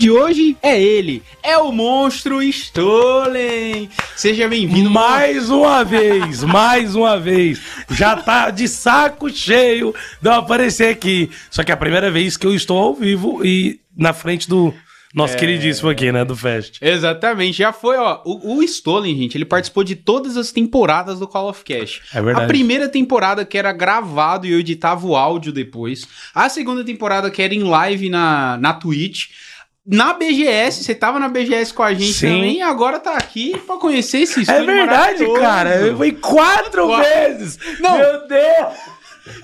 de hoje é ele, é o monstro Stolen. Seja bem-vindo. Mais uma vez, mais uma vez. Já tá de saco cheio de eu aparecer aqui. Só que é a primeira vez que eu estou ao vivo e na frente do nosso é... queridíssimo aqui, né, do Fest. Exatamente, já foi, ó. O, o Stolen, gente, ele participou de todas as temporadas do Call of Cash. É verdade. A primeira temporada que era gravado e eu editava o áudio depois. A segunda temporada que era em live na, na Twitch na BGS, você tava na BGS com a gente Sim. também e agora tá aqui pra conhecer esse É verdade, cara. Eu fui quatro, quatro vezes. Não. Meu Deus.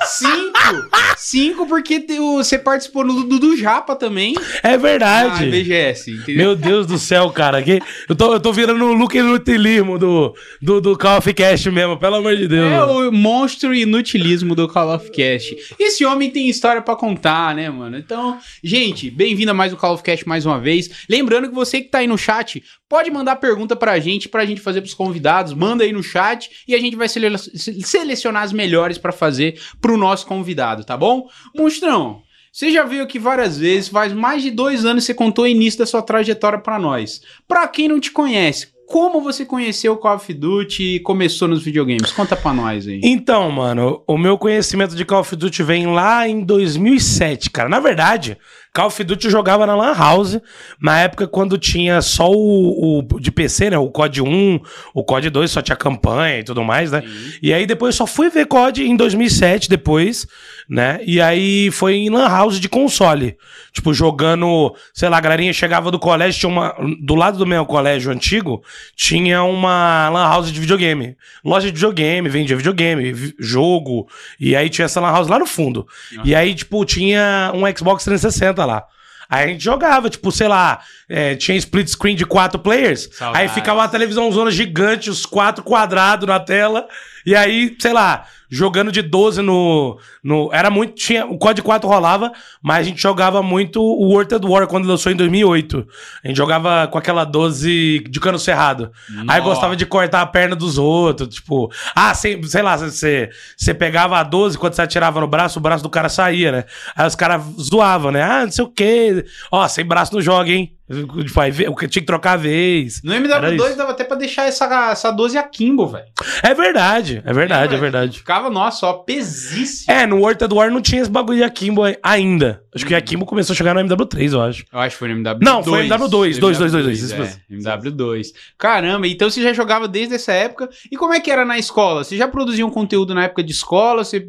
Cinco! Cinco, porque você participou do, do Japa também. É verdade. Na BGS, entendeu? Meu Deus do céu, cara. Que, eu, tô, eu tô virando o Luke Inutilismo do, do, do Call of Cast mesmo, pelo amor de Deus. É o monstro inutilismo do Call of Cast. Esse homem tem história para contar, né, mano? Então, gente, bem-vindo a mais o Call of Cast mais uma vez. Lembrando que você que tá aí no chat, pode mandar pergunta pra gente, pra gente fazer pros convidados. Manda aí no chat e a gente vai sele selecionar as melhores para fazer pro nosso convidado, tá bom? Monstrão, você já veio aqui várias vezes, faz mais de dois anos você contou o início da sua trajetória para nós. Para quem não te conhece, como você conheceu o Call of Duty e começou nos videogames? Conta pra nós aí. Então, mano, o meu conhecimento de Call of Duty vem lá em 2007, cara. Na verdade, Call of Duty eu jogava na Lan House, na época quando tinha só o, o, de PC, né? O COD 1, o COD 2 só tinha campanha e tudo mais, né? Sim. E aí depois eu só fui ver COD em 2007 depois, né? E aí foi em Lan House de console. Tipo, jogando, sei lá, a galerinha chegava do colégio, tinha uma. Do lado do meu colégio antigo, tinha uma Lan House de videogame. Loja de videogame, vendia videogame, jogo. E aí tinha essa Lan House lá no fundo. Uhum. E aí, tipo, tinha um Xbox 360 lá. Aí a gente jogava, tipo, sei lá, é, tinha split screen de quatro players. Saudades. Aí ficava uma televisão zona gigante, os quatro quadrados na tela. E aí, sei lá, jogando de 12 no. no era muito. Tinha, o COD 4 rolava, mas a gente jogava muito o World at War quando lançou em 2008. A gente jogava com aquela 12 de cano cerrado. Nossa. Aí gostava de cortar a perna dos outros. Tipo, ah, sei, sei lá, você, você pegava a 12, quando você atirava no braço, o braço do cara saía, né? Aí os caras zoavam, né? Ah, não sei o quê. Ó, sem braço não joga, hein? Tipo, tinha que trocar a vez. No MW2 dava até pra deixar essa, essa 12 Akimbo, velho. É verdade, é verdade, é, é verdade. Ficava, nossa, ó, pesíssimo. É, no World War não tinha esse bagulho de Akimbo ainda. Acho que o Akimbo começou a chegar no MW3, eu acho. Eu acho que foi no MW2. Não, foi no MW2, 2, 2, 2, 2. É, MW2. Caramba, então você já jogava desde essa época. E como é que era na escola? Você já produzia um conteúdo na época de escola? Você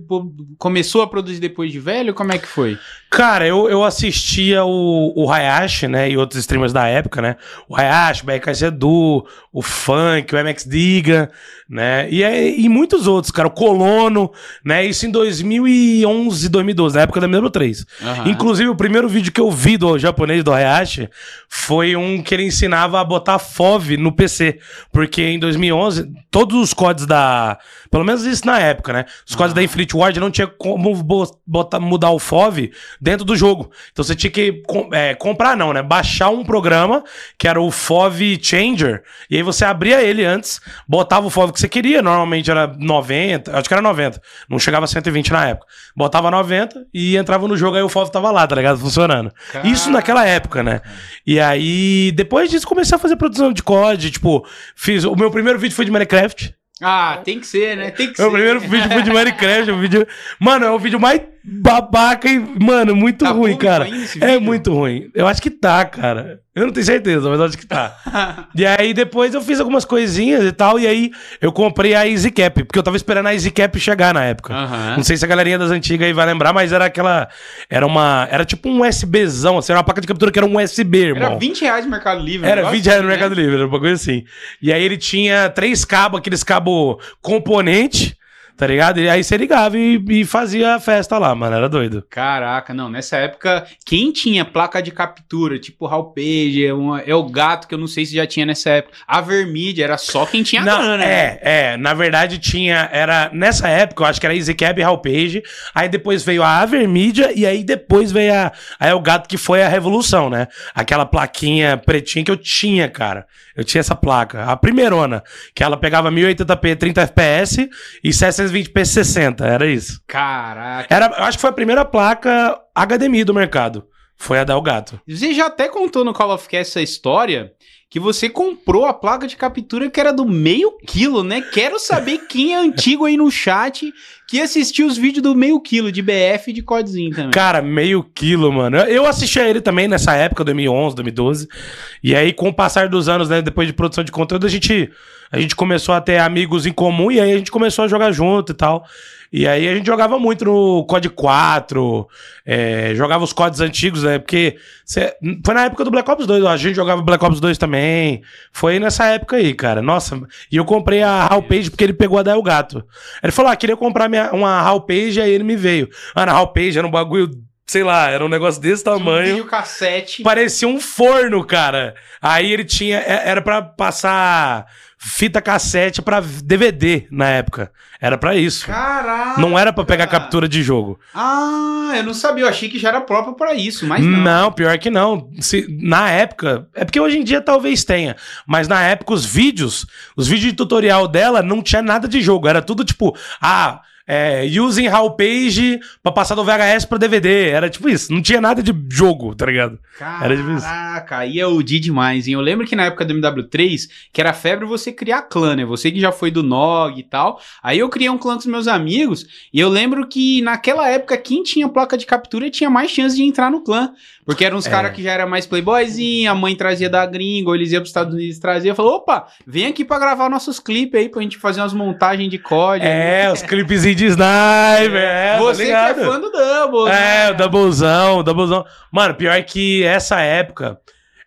começou a produzir depois de velho? Como é que foi? Cara, eu, eu assistia o, o Hayashi, né, e outros streamers da época, né? O Hayashi, o BKZ Edu, o Funk, o MX Diga, né? E, e muitos outros, cara. O Colono, né? Isso em 2011, 2012, na época da MW3. Uhum. Inclusive, o primeiro vídeo que eu vi do japonês do Hayashi foi um que ele ensinava a botar FOV no PC. Porque em 2011, todos os códigos da... Pelo menos isso na época, né? Os códigos da Infinite Ward não tinha como botar, mudar o FOV dentro do jogo. Então você tinha que é, comprar, não, né? Baixar um programa que era o FOV Changer. E aí você abria ele antes, botava o FOV que você queria. Normalmente era 90, acho que era 90. Não chegava a 120 na época. Botava 90 e entrava no jogo, aí o FOV tava lá, tá ligado? Funcionando. Caramba. Isso naquela época, né? E aí, depois disso, comecei a fazer produção de COD. Tipo, fiz. O meu primeiro vídeo foi de Minecraft. Ah, tem que ser, né? Tem que meu ser. Meu primeiro vídeo foi de Minecraft. o vídeo... Mano, é o vídeo mais babaca e, mano, muito tá ruim, cara. É muito ruim. Eu acho que tá, cara. Eu não tenho certeza, mas acho que tá. e aí depois eu fiz algumas coisinhas e tal, e aí eu comprei a EasyCap, porque eu tava esperando a EasyCap chegar na época. Uhum. Não sei se a galerinha das antigas aí vai lembrar, mas era aquela. Era uma. Era tipo um USBzão, assim, era uma placa de captura que era um USB, irmão. Era 20 reais no Mercado Livre. Era 20 reais no Mercado né? Livre, era uma coisa assim. E aí ele tinha três cabos, aqueles cabos componente tá ligado? E aí você ligava e, e, fazia a festa lá, mano, era doido. Caraca, não, nessa época, quem tinha placa de captura, tipo Halpage, é, é o gato, que eu não sei se já tinha nessa época, a Vermídia, era só quem tinha não, grana, né? É, é, na verdade tinha, era, nessa época, eu acho que era EasyCab e Halpage, aí depois veio a Avermídia e aí depois veio a, aí é o gato que foi a revolução, né? Aquela plaquinha pretinha que eu tinha, cara, eu tinha essa placa, a primeirona, que ela pegava 1080p, 30fps e 60 320p 60, era isso. Caraca. Era, eu acho que foi a primeira placa HDMI do mercado. Foi a Delgato. Você já até contou no Call of Cast essa história que você comprou a placa de captura que era do meio quilo, né? Quero saber quem é antigo aí no chat que assistiu os vídeos do meio quilo de BF e de Codzinho também. Cara, meio quilo, mano. Eu assisti a ele também nessa época, 2011, 2012. E aí, com o passar dos anos, né, depois de produção de conteúdo, a gente, a gente começou a ter amigos em comum e aí a gente começou a jogar junto e tal. E aí a gente jogava muito no COD 4, é, jogava os CODs antigos, né? Porque cê, foi na época do Black Ops 2, a gente jogava Black Ops 2 também. Foi nessa época aí, cara. Nossa, e eu comprei a Hall Page porque ele pegou a Del Gato. Ele falou: ah, queria comprar minha, uma Hall Page, aí ele me veio. Ah, na Hall Page era um bagulho sei lá, era um negócio desse tamanho. Um cassete. Parecia um forno, cara. Aí ele tinha. É, era para passar fita cassete para DVD na época. Era para isso. Caraca! Não era para pegar captura de jogo. Ah, eu não sabia. Eu achei que já era próprio para isso, mas não. Não, pior que não. Se, na época, é porque hoje em dia talvez tenha, mas na época os vídeos, os vídeos de tutorial dela não tinha nada de jogo. Era tudo tipo, ah é, using how page pra passar do VHS pra DVD. Era tipo isso. Não tinha nada de jogo, tá ligado? Caraca, era tipo isso. Caraca, aí é o D demais, hein? Eu lembro que na época do MW3, que era febre você criar clã, né? Você que já foi do NOG e tal. Aí eu criei um clã com os meus amigos. E eu lembro que naquela época, quem tinha placa de captura tinha mais chance de entrar no clã. Porque eram uns é. caras que já era mais playboyzinho, a mãe trazia da gringa, ou eles iam pros Estados Unidos trazer. Falou, opa, vem aqui pra gravar nossos clipes aí, pra gente fazer umas montagens de código. É, os clipes de sniper, é, tá Você tá que é fã do Double. É, né? o Doublezão, o Doublezão. Mano, pior que essa época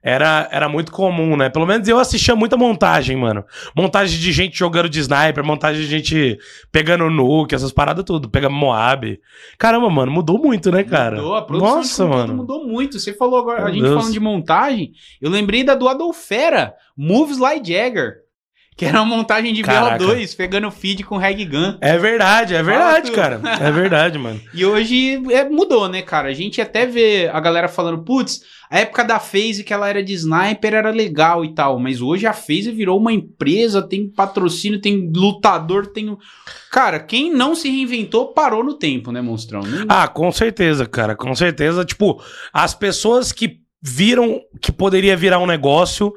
era, era muito comum, né? Pelo menos eu assistia muita montagem, mano. Montagem de gente jogando de sniper, montagem de gente pegando nuke, essas paradas tudo, pegando Moab. Caramba, mano, mudou muito, né, cara? Mudou, a produção Nossa, mano. mudou muito. Você falou agora, Meu a gente Deus. falando de montagem, eu lembrei da do Adolfera, Moves Like Jagger. Que era uma montagem de Caraca. BO2, pegando feed com reg gun. É verdade, é verdade, cara. É verdade, mano. e hoje é, mudou, né, cara? A gente até vê a galera falando, putz, a época da FaZe, que ela era de sniper, era legal e tal. Mas hoje a FaZe virou uma empresa, tem patrocínio, tem lutador, tem. Cara, quem não se reinventou parou no tempo, né, Monstrão? Não... Ah, com certeza, cara. Com certeza. Tipo, as pessoas que viram que poderia virar um negócio.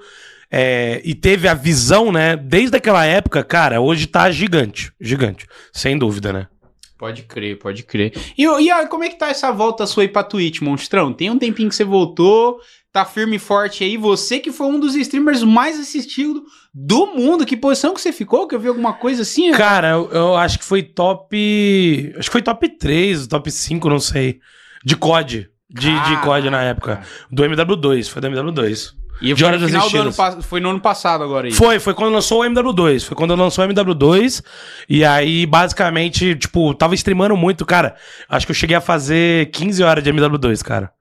É, e teve a visão, né? Desde aquela época, cara, hoje tá gigante. Gigante. Sem dúvida, né? Pode crer, pode crer. E, e aí, como é que tá essa volta sua aí pra Twitch, monstrão? Tem um tempinho que você voltou, tá firme e forte aí. Você que foi um dos streamers mais assistidos do mundo. Que posição que você ficou? Que eu vi alguma coisa assim? Cara, eu, eu acho que foi top. Acho que foi top 3, top 5, não sei. De COD. De, ah, de COD na época. Do MW2, foi do MW2. E de no final do ano, foi no ano passado agora aí. Foi, foi quando lançou o MW2. Foi quando lançou o MW2. E aí, basicamente, tipo, tava streamando muito, cara. Acho que eu cheguei a fazer 15 horas de MW2, cara.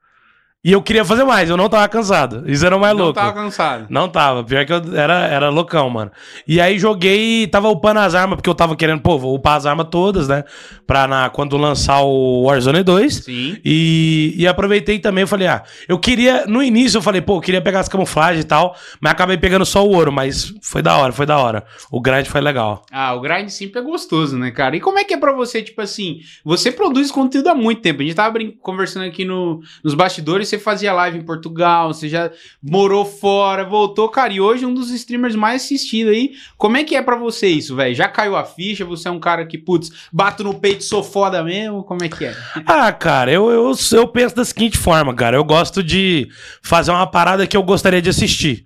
E eu queria fazer mais, eu não tava cansado. Isso era o mais não louco. Não tava cansado. Não tava. Pior que eu era, era loucão, mano. E aí joguei, tava upando as armas, porque eu tava querendo, pô, vou upar as armas todas, né? Pra na, quando lançar o Warzone 2. Sim. E, e aproveitei também, eu falei, ah, eu queria, no início eu falei, pô, eu queria pegar as camuflagens e tal, mas acabei pegando só o ouro, mas foi da hora, foi da hora. O grind foi legal. Ah, o grind sempre é gostoso, né, cara? E como é que é pra você, tipo assim, você produz conteúdo há muito tempo. A gente tava conversando aqui no, nos bastidores, você fazia live em Portugal, você já morou fora, voltou, cara, e hoje é um dos streamers mais assistidos aí. Como é que é para você isso, velho? Já caiu a ficha? Você é um cara que, putz, bato no peito, sou foda mesmo? Como é que é? Ah, cara, eu, eu, eu penso da seguinte forma, cara. Eu gosto de fazer uma parada que eu gostaria de assistir.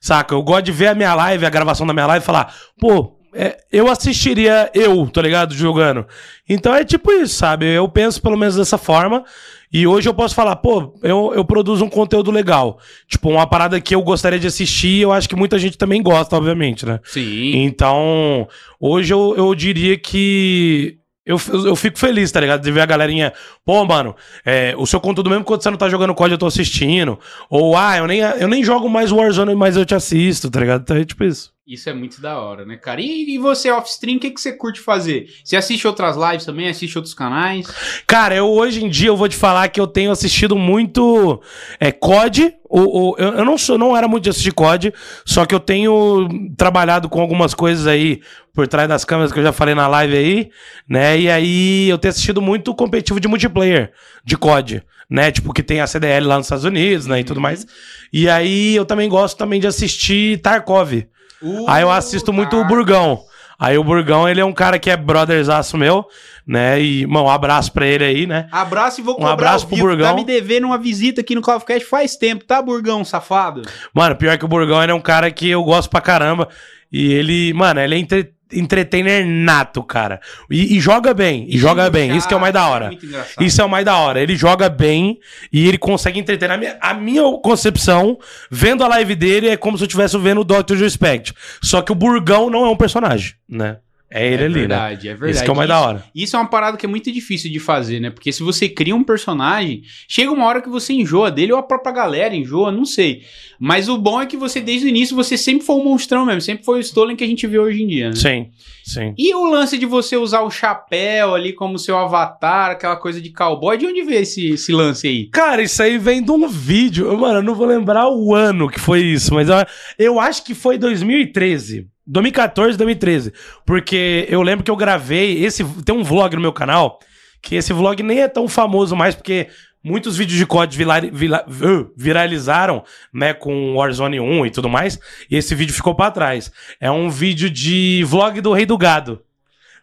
Saca? Eu gosto de ver a minha live, a gravação da minha live e falar, pô, é, eu assistiria eu, tá ligado? Jogando. Então é tipo isso, sabe? Eu penso pelo menos dessa forma. E hoje eu posso falar, pô, eu, eu produzo um conteúdo legal. Tipo, uma parada que eu gostaria de assistir, eu acho que muita gente também gosta, obviamente, né? Sim. Então, hoje eu, eu diria que eu, eu, fico feliz, tá ligado? De ver a galerinha, pô, mano, é, o seu conteúdo mesmo quando você não tá jogando COD, eu tô assistindo. Ou, ah, eu nem, eu nem jogo mais Warzone, mas eu te assisto, tá ligado? Então é tipo isso. Isso é muito da hora, né, cara? E, e você, off-stream, o que, que você curte fazer? Você assiste outras lives também? Assiste outros canais? Cara, eu hoje em dia eu vou te falar que eu tenho assistido muito é, COD. O, o, eu, eu não sou, não era muito de assistir COD, só que eu tenho trabalhado com algumas coisas aí por trás das câmeras que eu já falei na live aí, né? E aí eu tenho assistido muito competitivo de multiplayer de COD, né? Tipo que tem a CDL lá nos Estados Unidos, né, e tudo mais. E aí eu também gosto também de assistir Tarkov. Uh, Aí eu assisto muito o tá. Burgão. Aí o Burgão, ele é um cara que é brotherzaço meu, né? E, mano, um abraço pra ele aí, né? Abraço e vou Um cobrar abraço ao pro vivo. Burgão. Tá me devendo uma visita aqui no Call of Cast faz tempo, tá, Burgão, safado? Mano, pior que o Burgão, ele é um cara que eu gosto pra caramba. E ele, mano, ele é entre, entertainer nato, cara. E, e joga bem, e joga bem. Isso que é o mais da hora. Muito engraçado. Isso é o mais da hora. Ele joga bem e ele consegue entreter. A minha, a minha concepção, vendo a live dele, é como se eu estivesse vendo o Dr. Respect. Só que o Burgão não é um personagem, né? É ele é ali, né? verdade, é verdade. Isso que é o mais Isso- da hora. Isso é uma parada que é muito difícil de fazer, né? Porque se você cria um personagem, chega uma hora que você enjoa dele, ou a própria galera enjoa, não sei. Mas o bom é que você, desde o início, você sempre foi um monstrão mesmo, sempre foi o Stolen que a gente vê hoje em dia, né? Sim, sim. E o lance de você usar o chapéu ali como seu avatar, aquela coisa de cowboy, de onde veio esse, esse lance aí? Cara, isso aí vem de um vídeo. Mano, eu não vou lembrar o ano que foi isso, mas eu, eu acho que foi 2013. 2014, 2013. Porque eu lembro que eu gravei. Esse, tem um vlog no meu canal. Que esse vlog nem é tão famoso mais, porque muitos vídeos de COD vila- uh, viralizaram, né, com Warzone 1 e tudo mais. E esse vídeo ficou pra trás. É um vídeo de vlog do Rei do Gado.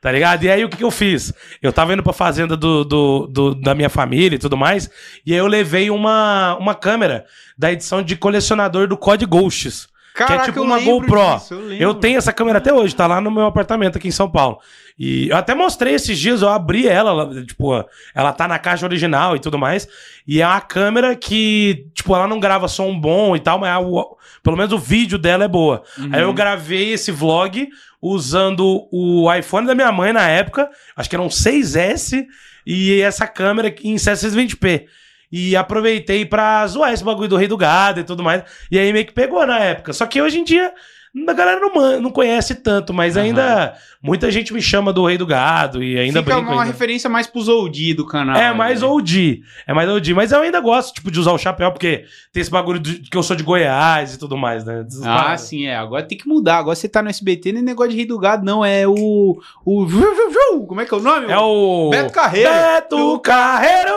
Tá ligado? E aí o que, que eu fiz? Eu tava indo pra fazenda do, do, do- da minha família e tudo mais. E aí eu levei uma, uma câmera da edição de colecionador do COD Ghosts. Caraca, tipo eu uma lembro GoPro. disso, lembro. Eu tenho essa câmera até hoje, tá lá no meu apartamento aqui em São Paulo. E eu até mostrei esses dias, eu abri ela, ela, tipo, ela tá na caixa original e tudo mais. E é uma câmera que, tipo, ela não grava som bom e tal, mas o- pelo menos o vídeo dela é boa. Uhum. Aí eu gravei esse vlog usando o iPhone da minha mãe na época, acho que era um 6S, e essa câmera em 720p. E aproveitei pra zoar esse bagulho do Rei do Gado e tudo mais. E aí meio que pegou na época. Só que hoje em dia a galera não, não conhece tanto, mas ainda muita gente me chama do Rei do Gado e ainda Fica brinco uma ainda. referência mais pros OG do canal. É mais né? OG. É mais OG. Mas eu ainda gosto, tipo, de usar o chapéu, porque tem esse bagulho de, que eu sou de Goiás e tudo mais, né? Ah, sim, é. Agora tem que mudar. Agora você tá no SBT, nem negócio de Rei do Gado, não. É o. O. Como é que é o nome? É o. Beto Carreiro. Beto Carreiro!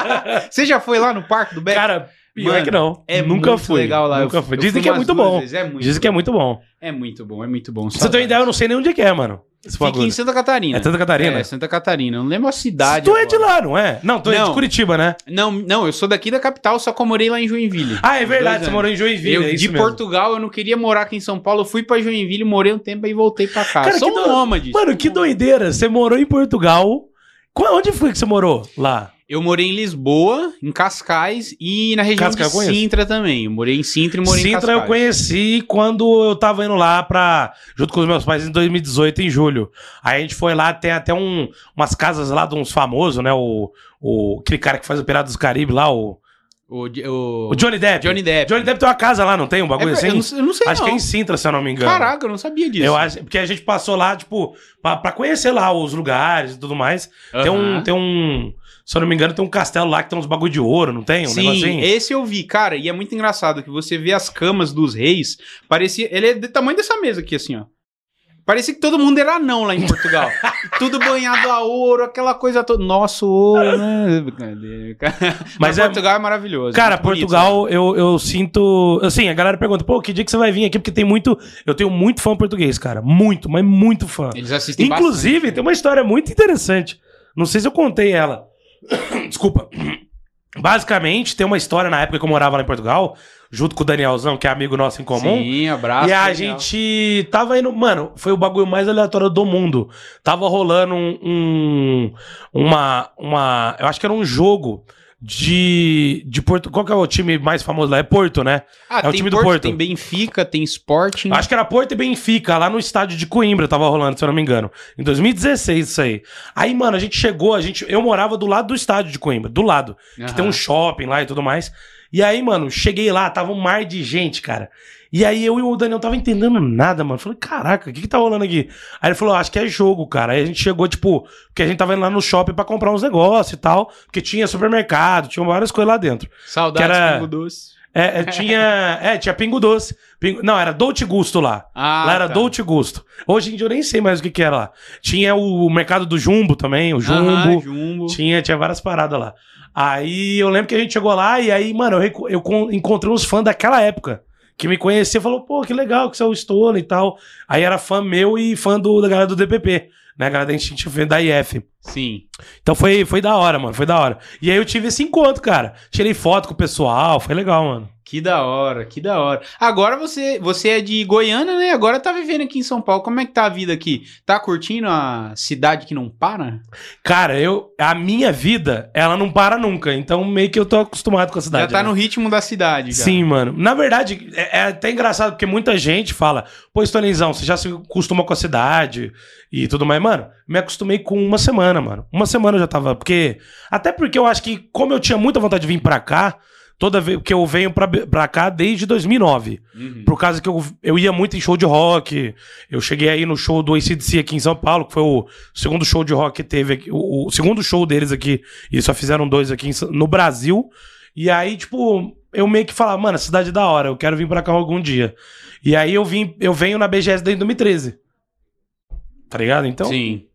Você já foi lá no parque do Beto? Cara, pior Mano, que não. é Nunca muito fui. legal lá. Nunca Eu- fui. eu Dizem fui que é muito bom. vezes, É muito Dizem que é muito bom. É muito bom, é muito bom. Pra você ter uma ideia, eu não sei nem onde é que é, mano. Fica em Santa Catarina. É Santa Catarina? É, Santa Catarina. Eu não lembro a cidade. Tu é de agora. lá, não é? Não, tu é Não. de Curitiba, né? Não, não, eu sou daqui da capital, só que eu morei lá em Joinville. Ah, é verdade, você morou em Joinville. Eu, é de mesmo. Portugal, eu não queria morar aqui em São Paulo. Eu fui pra Joinville, morei um tempo e voltei pra cá. Cara, sou que um do- nômade. Mano, que doideira. Você morou em Portugal. Onde foi que você morou lá? Eu morei em Lisboa, em Cascais e na região Cascais de. Sintra também. Eu morei em Sintra e morei em Sintra Cascais. eu conheci quando eu tava indo lá pra. junto com os meus pais em 2018, em julho. Aí a gente foi lá, tem até um, umas casas lá de uns famosos, né? O, o, aquele cara que faz o Pirata dos Caribe lá, o, O, o... o Johnny Depp. Johnny Depp. Johnny Depp tem uma casa lá, não tem? Um É bagulho ver- assim? eu, não, eu não sei Acho não. que é em Sintra, se eu não me engano. Caraca, eu não sabia disso. Eu acho, porque a gente passou lá, tipo, pra, pra conhecer lá os lugares e tudo mais. Tem um, tem um, se eu não me engano, tem um castelo lá que tem uns bagulho de ouro, não tem? Um Sim, negocinho? esse eu vi, cara, e é muito engraçado que você vê as camas dos reis, parecia, ele é do tamanho dessa mesa aqui, assim, ó. Parecia que todo mundo era anão lá em Portugal. Tudo banhado a ouro, aquela coisa toda. Nosso ouro, né? Brincadeira, cara. Mas, Mas é- Portugal é maravilhoso. Cara, muito bonito, né? Portugal, eu, eu sinto. Assim, a galera pergunta, pô, que dia que você vai vir aqui? Porque tem muito. Eu tenho muito fã português, cara. Muito, mas muito fã. Eles assistem Inclusive, bastante. tem uma história muito interessante. Não sei se eu contei ela. Desculpa. Basicamente, tem uma história na época que eu morava lá em Portugal, junto com o Danielzão, que é amigo nosso em comum. Sim, abraço. e a Daniel. gente tava indo. Mano, foi o bagulho mais aleatório do mundo. Tava rolando um. um- uma, uma. Eu acho que era um jogo de. de Porto. Qual que é o time mais famoso lá? É Porto, né? Ah, é o time do Porto, Porto. Tem Benfica, tem Sporting. Acho que era Porto e Benfica, lá no estádio de Coimbra tava rolando, se eu não me engano. Em 2016, isso aí. Aí, mano, a gente chegou, a gente, eu morava do lado do estádio de Coimbra, do lado. Que tem um shopping lá e tudo mais. E aí, mano, cheguei lá, tava um mar de gente, cara. E aí eu e o Daniel tava entendendo nada, mano. Falei, caraca, o que que tá rolando aqui? Aí ele falou, acho que é jogo, cara. Aí a gente chegou, tipo, porque a gente tava indo lá no shopping pra comprar uns negócios e tal. Porque tinha supermercado, tinha várias coisas lá dentro. Saudades Que era- Pingo Doce. É, é, tinha. É, tinha Pingo Doce. Pingo- não, era Dolce Gusto lá. Ah, lá era tá. Dolce Gusto. Hoje em dia eu nem sei mais o que, que era lá. Tinha o mercado do Jumbo também, o Jumbo. Aham, Jumbo. Tinha, tinha várias paradas lá. Aí eu lembro que a gente chegou lá e aí, mano, eu, eu con- encontrei uns fãs daquela época. Que me conhecia e falou, pô, que legal que você é o Stone e tal. Aí era fã meu e fã do, da galera do DPP, né? A galera da Instinct Fan da IF. Sim. Então foi, foi da hora, mano. Foi da hora. E aí eu tive esse encontro, cara. Tirei foto com o pessoal, foi legal, mano. Que da hora, que da hora. Agora você, você é de Goiânia, né? Agora tá vivendo aqui em São Paulo. Como é que tá a vida aqui? Tá curtindo a cidade que não para? Cara, eu. A minha vida, ela não para nunca. Então meio que eu tô acostumado com a cidade. já tá né? no ritmo da cidade, já. Sim, mano. Na verdade, é, é até engraçado, porque muita gente fala, pô, Stonezão, você já se acostumou com a cidade e tudo mais. Mano, me acostumei com uma semana, mano. Uma semana eu já tava. Porque. Até porque eu acho que, como eu tinha muita vontade de vir pra cá, toda vez que eu venho pra, pra cá desde 2009. Uhum. Por causa que eu, eu ia muito em show de rock. Eu cheguei aí no show do ACDC aqui em São Paulo, que foi o segundo show de rock que teve aqui. O, o segundo show deles aqui. E só fizeram dois aqui em no Brasil. E aí, tipo, eu meio que falava, mano, a cidade é da hora, eu quero vir pra cá algum dia. E aí eu vim, eu venho na BGS desde 2013. Tá ligado? Então, Sim.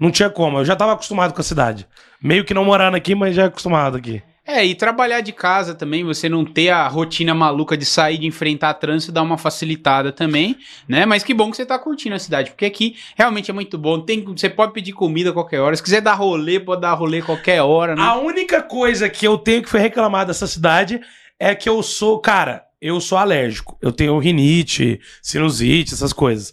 não tinha como. Eu já tava acostumado com a cidade. Meio que não morando aqui, mas já acostumado aqui. É, e trabalhar de casa também, você não ter a rotina maluca de sair, de enfrentar trânsito, dá uma facilitada também, né? Mas que bom que você tá curtindo a cidade, porque aqui realmente é muito bom. Tem, você pode pedir comida qualquer hora. Se quiser dar rolê, pode dar rolê qualquer hora, né? A única coisa que eu tenho que reclamar dessa cidade é que eu sou, cara, eu sou alérgico. Eu tenho rinite, sinusite, essas coisas.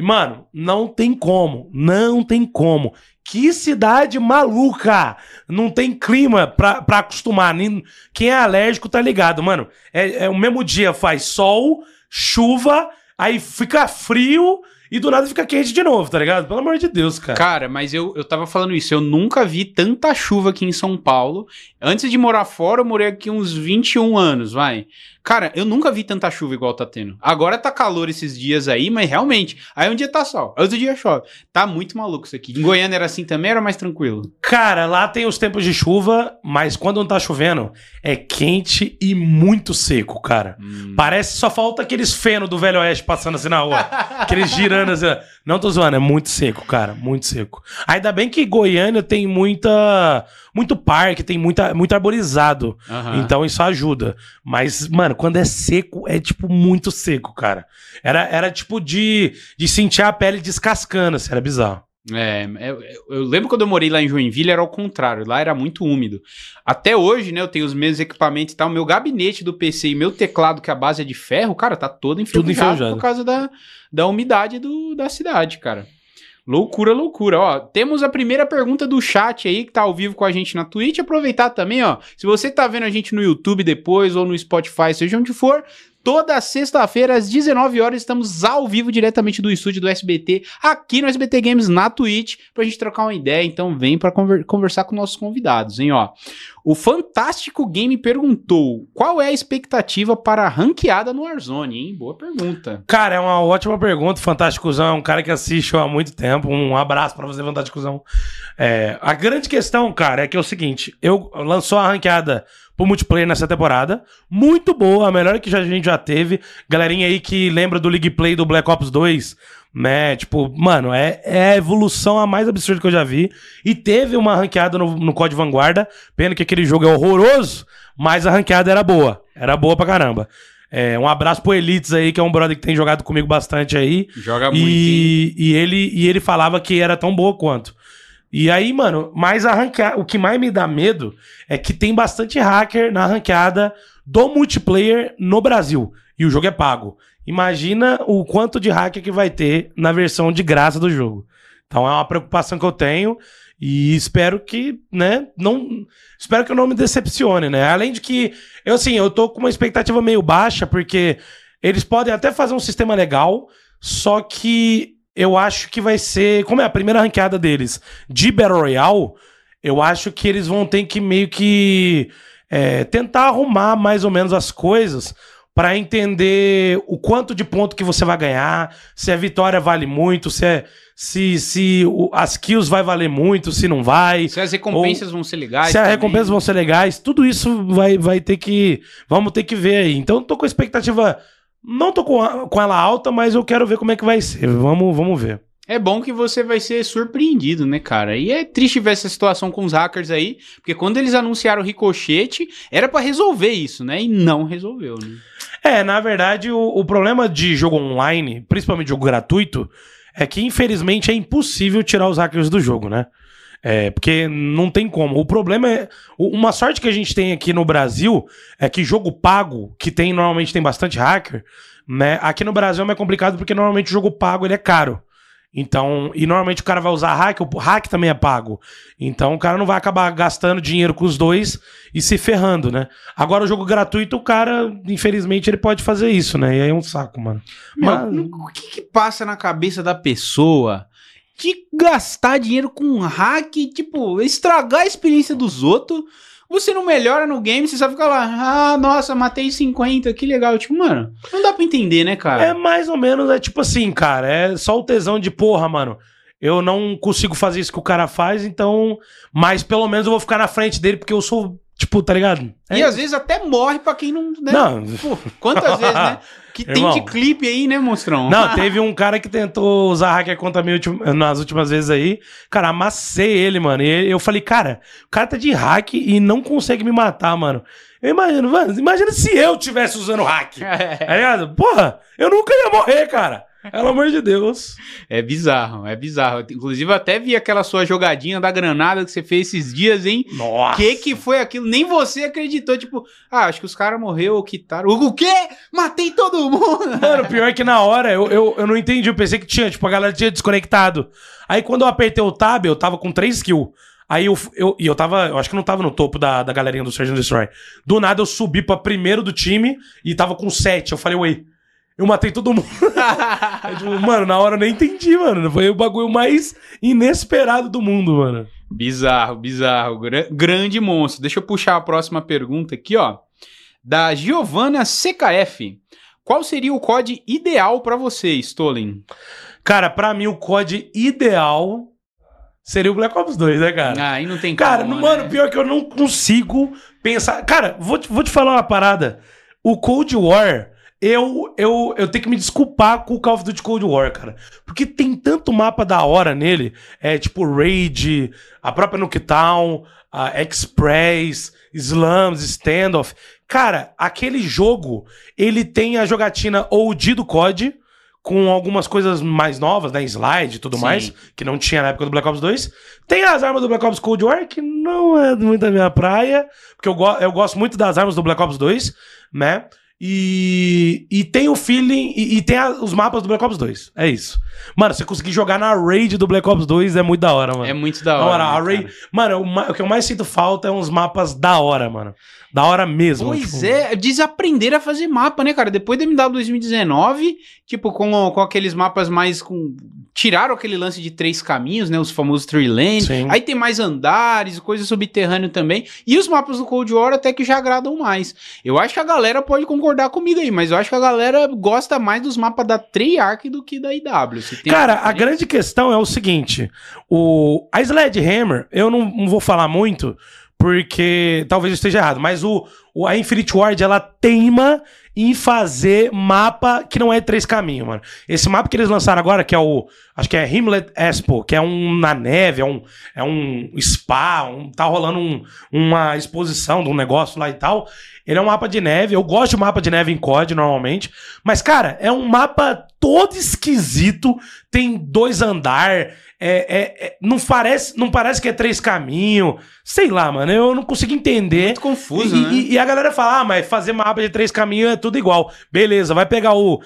E, mano, não tem como. Não tem como. Que cidade maluca! Não tem clima pra, pra acostumar. Nem- Quem é alérgico tá ligado, mano. É, é o mesmo dia faz sol, chuva, aí fica frio e do nada fica quente de novo, tá ligado? Pelo amor de Deus, cara. Cara, mas eu, eu tava falando isso, eu nunca vi tanta chuva aqui em São Paulo. Antes de morar fora, eu morei aqui uns 21 anos, vai. Cara, eu nunca vi tanta chuva igual tá tendo. Agora tá calor esses dias aí, mas realmente, aí um dia tá sol, outro dia chove. Tá muito maluco isso aqui. Em Goiânia era assim também, era mais tranquilo. Cara, lá tem os tempos de chuva, mas quando não tá chovendo, é quente e muito seco, cara. Parece que só falta aqueles feno do Velho Oeste passando assim na rua. aqueles girando assim. Não tô zoando, é muito seco, cara. Muito seco. Ainda bem que Goiânia tem muita. Muito parque, tem muita, muito arborizado. Aham. Então isso ajuda. Mas, mano, quando é seco, é tipo muito seco, cara. Era, era tipo de, de sentir a pele descascando, assim, era bizarro. É, eu, eu lembro quando eu morei lá em Joinville, era ao contrário, lá era muito úmido. Até hoje, né, eu tenho os mesmos equipamentos e tal, meu gabinete do PC e meu teclado, que a base é de ferro, cara, tá todo enferrujado, enferrujado. por causa da, da umidade do, da cidade, cara. Loucura, loucura. Ó, temos a primeira pergunta do chat aí, que tá ao vivo com a gente na Twitch. Aproveitar também, ó. Se você tá vendo a gente no YouTube depois ou no Spotify, seja onde for, toda sexta-feira às 19 horas estamos ao vivo diretamente do estúdio do SBT, aqui no SBT Games na Twitch, pra gente trocar uma ideia. Então vem conver- conversar com nossos convidados, hein, ó. O Fantástico Game perguntou: "Qual é a expectativa para a ranqueada no Warzone, hein?" Boa pergunta. Cara, é uma ótima pergunta. Fantásticozão é um cara que assiste há muito tempo. Um abraço pra você, Fantásticozão. É, a grande questão, cara, é que é o seguinte: eu lançou a ranqueada pro multiplayer nessa temporada. Muito boa, a melhor que já- a gente já teve. Galerinha aí que lembra do League Play do Black Ops 2. Né, tipo, mano, é, é a evolução a mais absurda que eu já vi. E teve uma ranqueada no, no COD Vanguarda. Pena que aquele jogo é horroroso, mas a ranqueada era boa. Era boa pra caramba. É, um abraço pro Elites aí, que é um brother que tem jogado comigo bastante aí. Joga muito. hein? E, e, ele, e ele falava que era tão boa quanto. E aí, mano, mas a ranqueada, o que mais me dá medo é que tem bastante hacker na ranqueada do multiplayer no Brasil. E o jogo é pago. Imagina o quanto de hacker que vai ter na versão de graça do jogo. Então é uma preocupação que eu tenho e espero que, né, não espero que eu não me decepcione, né? Além de que eu assim, eu tô com uma expectativa meio baixa porque eles podem até fazer um sistema legal, só que eu acho que vai ser, como é a primeira ranqueada deles de Battle Royale, eu acho que eles vão ter que meio que é, tentar arrumar mais ou menos as coisas para entender o quanto de ponto que você vai ganhar, se a vitória vale muito, se é, se, se o, as kills vai valer muito, se não vai. Se as recompensas vão ser legais. Se as recompensas vão ser legais, tudo isso vai, vai ter que. Vamos ter que ver aí. Então, tô com expectativa. Não tô com, com ela alta, mas eu quero ver como é que vai ser. Vamos, vamos ver. É bom que você vai ser surpreendido, né, cara? E é triste ver essa situação com os hackers aí, porque quando eles anunciaram o ricochete, era pra resolver isso, né? E não resolveu, né? É, na verdade, o, o problema de jogo online, principalmente jogo gratuito, é que infelizmente é impossível tirar os hackers do jogo, né? É, porque não tem como. O problema é. Uma sorte que a gente tem aqui no Brasil é que jogo pago, que tem normalmente tem bastante hacker, né? Aqui no Brasil é mais complicado porque normalmente o jogo pago ele é caro. Então, e normalmente o cara vai usar hack, o hack também é pago. Então o cara não vai acabar gastando dinheiro com os dois e se ferrando, né? Agora o jogo gratuito, o cara, infelizmente, ele pode fazer isso, né? E aí é um saco, mano. Mas- o que que passa na cabeça da pessoa de gastar dinheiro com hack, tipo, estragar a experiência dos outros? Você não melhora no game, você só fica lá, ah, nossa, matei 50, que legal. Tipo, mano, não dá pra entender, né, cara? É mais ou menos, é tipo assim, cara, é só o tesão de porra, mano. Eu não consigo fazer isso que o cara faz, então. Mas pelo menos eu vou ficar na frente dele porque eu sou, tipo, tá ligado? E É às vezes até morre pra quem não. Né? Não. Pô, quantas vezes, né? Que tem Irmão. de clipe aí, né, monstrão? Não, teve um cara que tentou usar hacker contra mim nas últimas vezes aí. Cara, amassei ele, mano. E eu falei, cara, o cara tá de hack e não consegue me matar, mano. Eu imagino, mano, imagina se eu tivesse usando hack. É, Tá ligado? Porra, eu nunca ia morrer, cara. Pelo amor de Deus. é bizarro, é bizarro. Inclusive, eu até vi aquela sua jogadinha da granada que você fez esses dias, hein? Nossa. que que foi aquilo? Nem você acreditou, tipo, ah, acho que os caras morreram ou quitaram. O quê? Matei todo mundo! Mano, pior é que na hora eu, eu, eu não entendi. Eu pensei que tinha, tipo, a galera tinha desconectado. Aí quando eu apertei o tab, eu tava com 3 kills. Aí eu, eu, e eu tava, eu acho que não tava no topo da, da galerinha do Search and Destroy. Do nada eu subi pra primeiro do time e tava com 7. Eu falei, ué, eu matei todo mundo. Aí, tipo, mano, na hora eu nem entendi, mano. Foi o bagulho mais inesperado do mundo, mano. bizarro, bizarro. Gra- grande monstro. Deixa eu puxar a próxima pergunta aqui, ó. Da Giovanna CKF. Qual seria o código ideal pra você, Stolen? Cara, pra mim o COD ideal seria o Black Ops 2, né, cara? Ah, aí não tem Cara, mano, né? pior que eu não consigo pensar. Cara, vou te, vou te falar uma parada. O Cold War, eu, eu, eu tenho que me desculpar com o Call of Duty Cold War, cara. Porque tem tanto mapa da hora nele. É tipo Raid, a própria Nuketown, a Express, Slums, Standoff. Cara, aquele jogo, ele tem a jogatina OG do COD. Com algumas coisas mais novas, né? Slide e tudo Sim. mais, que não tinha na época do Black Ops 2. Tem as armas do Black Ops Cold War, que não é muito da minha praia, porque eu, go- eu gosto muito das armas do Black Ops 2, né? E, e tem o feeling, e, e tem a- os mapas do Black Ops 2. É isso. Mano, você conseguir jogar na raid do Black Ops 2 é muito da hora, mano. É muito da hora. a né, raid. Mano, o, o que eu mais sinto falta é uns mapas da hora, mano. Da hora mesmo. Pois tipo, é, desaprender a fazer mapa, né, cara? Depois da MW 2019, tipo, com, com aqueles mapas mais com. Tiraram aquele lance de três caminhos, né? Os famosos three lane. Sim. Aí tem mais andares, coisas subterrâneas também. E os mapas do Cold War até que já agradam mais. Eu acho que a galera pode concordar comigo aí, mas eu acho que a galera gosta mais dos mapas da Treyarch do que da IW. Cara, a grande questão é o seguinte: o, a Sledgehammer, eu não, não vou falar muito, porque talvez eu esteja errado, mas o, o- a Infinite Ward, ela teima em fazer mapa que não é três caminhos, mano. Esse mapa que eles lançaram agora, que é o. Acho que é Himlet Expo, que é um na neve, é um, é um spa, um, tá rolando um- uma exposição de um negócio lá e tal. Ele é um mapa de neve. Eu gosto de mapa de neve em COD normalmente. Mas, cara, é um mapa todo esquisito. Tem dois andar. É, é- é- não, parece, não parece que é três caminhos. Sei lá, mano. Eu não consigo entender. Muito confuso, e, né? e- e a galera fala, ah, mas fazer mapa de três caminhos é tudo igual. Beleza, vai pegar o,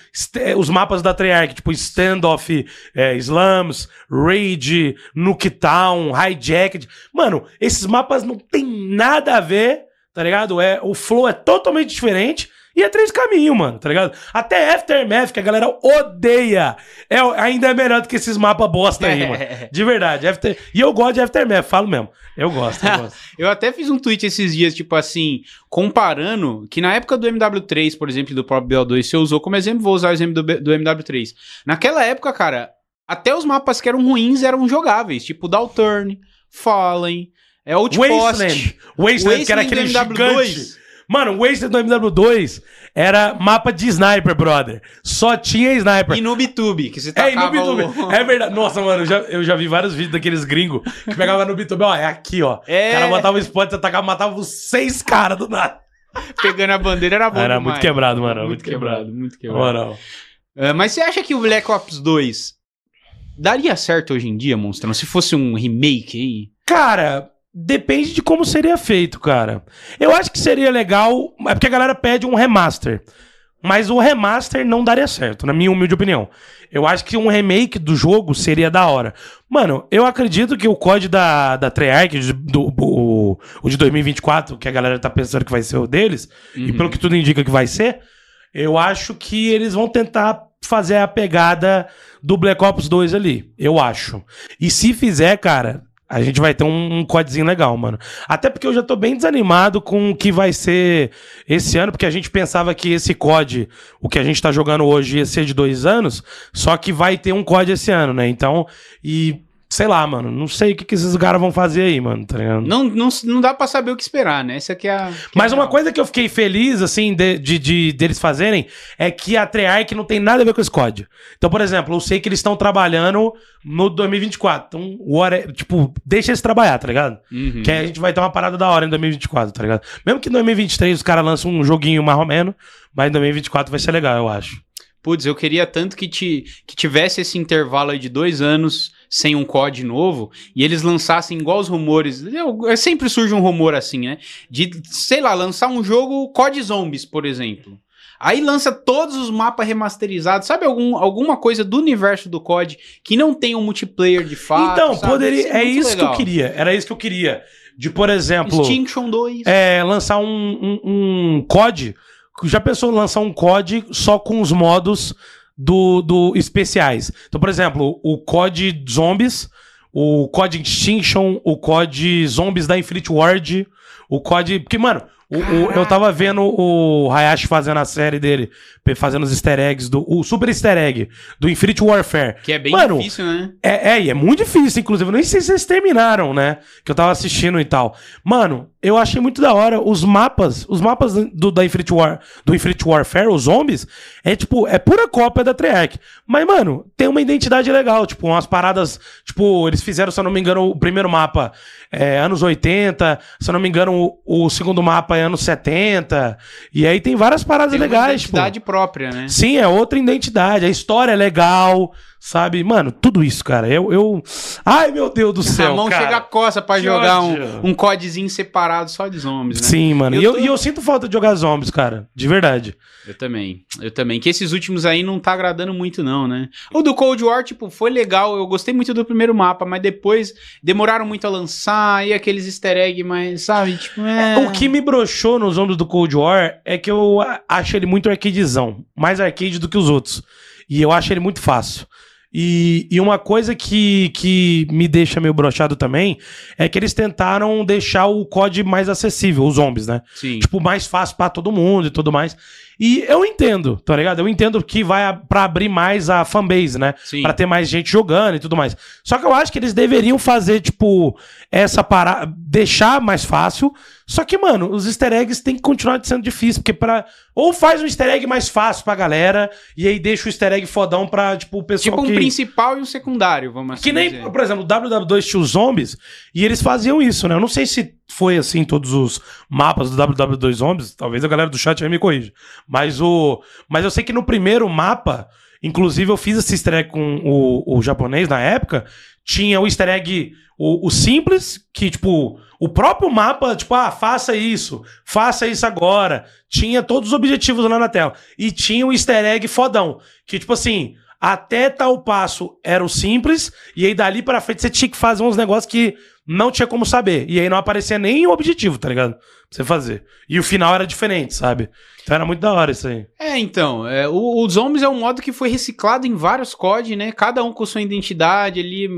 os mapas da Treyarch, tipo Standoff, é, Slums, Raid, Nuketown, Hijacked. Mano, esses mapas não tem nada a ver, tá ligado? É, o flow é totalmente diferente. E é três caminhos, mano, tá ligado? Até Aftermath, que a galera odeia, é, ainda é melhor do que esses mapas bosta aí, mano. De verdade. After... E eu gosto de Aftermath, falo mesmo. Eu gosto, eu gosto. eu até fiz um tweet esses dias, tipo assim, comparando, que na época do MW3, por exemplo, do próprio BO2, você usou como exemplo, vou usar o exemplo do, do MW3. Naquela época, cara, até os mapas que eram ruins eram jogáveis, tipo Dalturn, Fallen, é Outpost. Wasteland. Wasteland, que era aquele gigante. Mano, o Wasted do MW2 era mapa de sniper, brother. Só tinha sniper. E no BTube, que você É, e no tacava o... É verdade. Nossa, mano, eu já, eu já vi vários vídeos daqueles gringos que pegavam no BTube. Ó, é aqui, ó. É. O cara botava o spot, você atacava, matava os seis caras do nada. pegando a bandeira, era bom Era demais. muito quebrado, mano. Muito, Muito quebrado, quebrado. muito quebrado. moral. É, mas você acha que o Black Ops 2 daria certo hoje em dia, Monstrão? Se fosse um remake aí? Cara, depende de como seria feito, cara. Eu acho que seria legal. É porque a galera pede um remaster. Mas o remaster não daria certo, na minha humilde opinião. Eu acho que um remake do jogo seria da hora. Mano, eu acredito que o código da, da Treyarch, do, o, o de 2024, que a galera tá pensando que vai ser o deles, e Uhum. pelo que tudo indica que vai ser, eu acho que eles vão tentar fazer a pegada do Black Ops 2 ali. Eu acho. E se fizer, cara, a gente vai ter um, um codezinho legal, mano. Até porque eu já tô bem desanimado com o que vai ser esse ano, porque a gente pensava que esse COD, o que a gente tá jogando hoje, ia ser de dois anos, só que vai ter um COD esse ano, né? Então, e sei lá, mano, não sei o que, que esses caras vão fazer aí, mano, tá ligado? Não, não, não dá pra saber o que esperar, né? Essa aqui é a. Mas é uma coisa que eu fiquei feliz, assim, de, de, de- deles fazerem é que a Treyarch não tem nada a ver com esse código. Então, por exemplo, eu sei que eles estão trabalhando no 2024. Então, what- tipo, deixa eles trabalhar, tá ligado? Uhum. Que aí a gente vai ter uma parada da hora em 2024, tá ligado? Mesmo que em 2023 os caras lançam um joguinho mais ou menos, mas em 2024 vai ser legal, eu acho. Putz, eu queria tanto que, te, que tivesse esse intervalo aí de dois anos sem um COD novo e eles lançassem igual os rumores. Eu, é, sempre surge um rumor assim, né? De, sei lá, lançar um jogo COD Zombies, por exemplo. Aí lança todos os mapas remasterizados. Sabe algum, alguma coisa do universo do COD que não tem um multiplayer de fato? então, sabe? poderia. É muito isso que legal. eu queria. Era isso que eu queria. De, por exemplo. Extinction 2. é, lançar um, um, um COD. Já pensou lançar um COD só com os modos do, do especiais? Então, por exemplo, o COD Zombies, o COD Extinction, o COD Zombies da Infinite Ward, o COD. Porque, mano, o- o- eu tava vendo o Hayashi fazendo a série dele, fazendo os easter eggs, do, o super easter egg do Infinite Warfare. Que é bem Mano, difícil, né? É, é, e é muito difícil, inclusive. Nem sei se vocês terminaram, né? Que eu tava assistindo e tal. Mano, eu achei muito da hora os mapas, os mapas do, da Infinite War, do Infinite Warfare, os zombies, é tipo, é pura cópia da Treyarch. Mas, mano, tem uma identidade legal, tipo, umas paradas, tipo, eles fizeram, se eu não me engano, o primeiro mapa é anos 80, se eu não me engano, o, o segundo mapa é anos 70. E aí tem várias paradas Tem uma legais, tipo. identidade própria, né? Sim, é outra identidade. A história é legal, sabe? Mano, tudo isso, cara. Eu. eu... Ai, meu Deus do céu. a mão cara. chega a coça pra Que jogar ódio. um, um codezinho separado só de zombies, né? Sim, mano. Eu e, eu, tô- e eu sinto falta de jogar zombies, cara. De verdade. Eu também. Eu também. Que esses últimos aí não tá agradando muito, não, né? O do Cold War, tipo, foi legal. Eu gostei muito do primeiro mapa, mas depois demoraram muito a lançar. E aqueles easter egg, mas, sabe? Tipo, é. O que me broxou nos ombros do Cold War é que eu acho ele muito arcadezão. Mais arcade do que os outros. E eu acho ele muito fácil. E, e uma coisa que, que me deixa meio broxado também é que eles tentaram deixar o COD mais acessível, os zombies, né? Sim. tipo, mais fácil pra todo mundo e tudo mais. E eu entendo, tá ligado? Eu entendo que vai a- pra abrir mais a fanbase, né? Pra ter mais gente jogando e tudo mais. Só que eu acho que eles deveriam fazer, tipo, essa parada. Deixar mais fácil. Só que, mano, os easter eggs tem que continuar sendo difícil. Porque pra. Ou faz um easter egg mais fácil pra galera. E aí deixa o easter egg fodão pra, tipo, o pessoal. Tipo um que... principal e um secundário, vamos assim Que nem, dizer. por exemplo, o WW2 tinha os zombies e eles faziam isso, né? Eu não sei se foi assim todos os mapas do WW2 zombies, talvez a galera do chat aí me corrija. Mas o mas eu sei que no primeiro mapa, inclusive eu fiz esse easter egg com o, o japonês na época, tinha o easter egg o, o simples, que tipo, o próprio mapa, tipo, ah, faça isso, faça isso agora. Tinha todos os objetivos lá na tela. E tinha o easter egg fodão, que tipo assim, até tal passo era o simples, e aí dali pra frente você tinha que fazer uns negócios que não tinha como saber. E aí não aparecia nem o objetivo, tá ligado? Pra você fazer. E o final era diferente, sabe? Então era muito da hora isso aí. É, então, é, o, o Zombies é um modo que foi reciclado em vários COD, né? Cada um com sua identidade ali,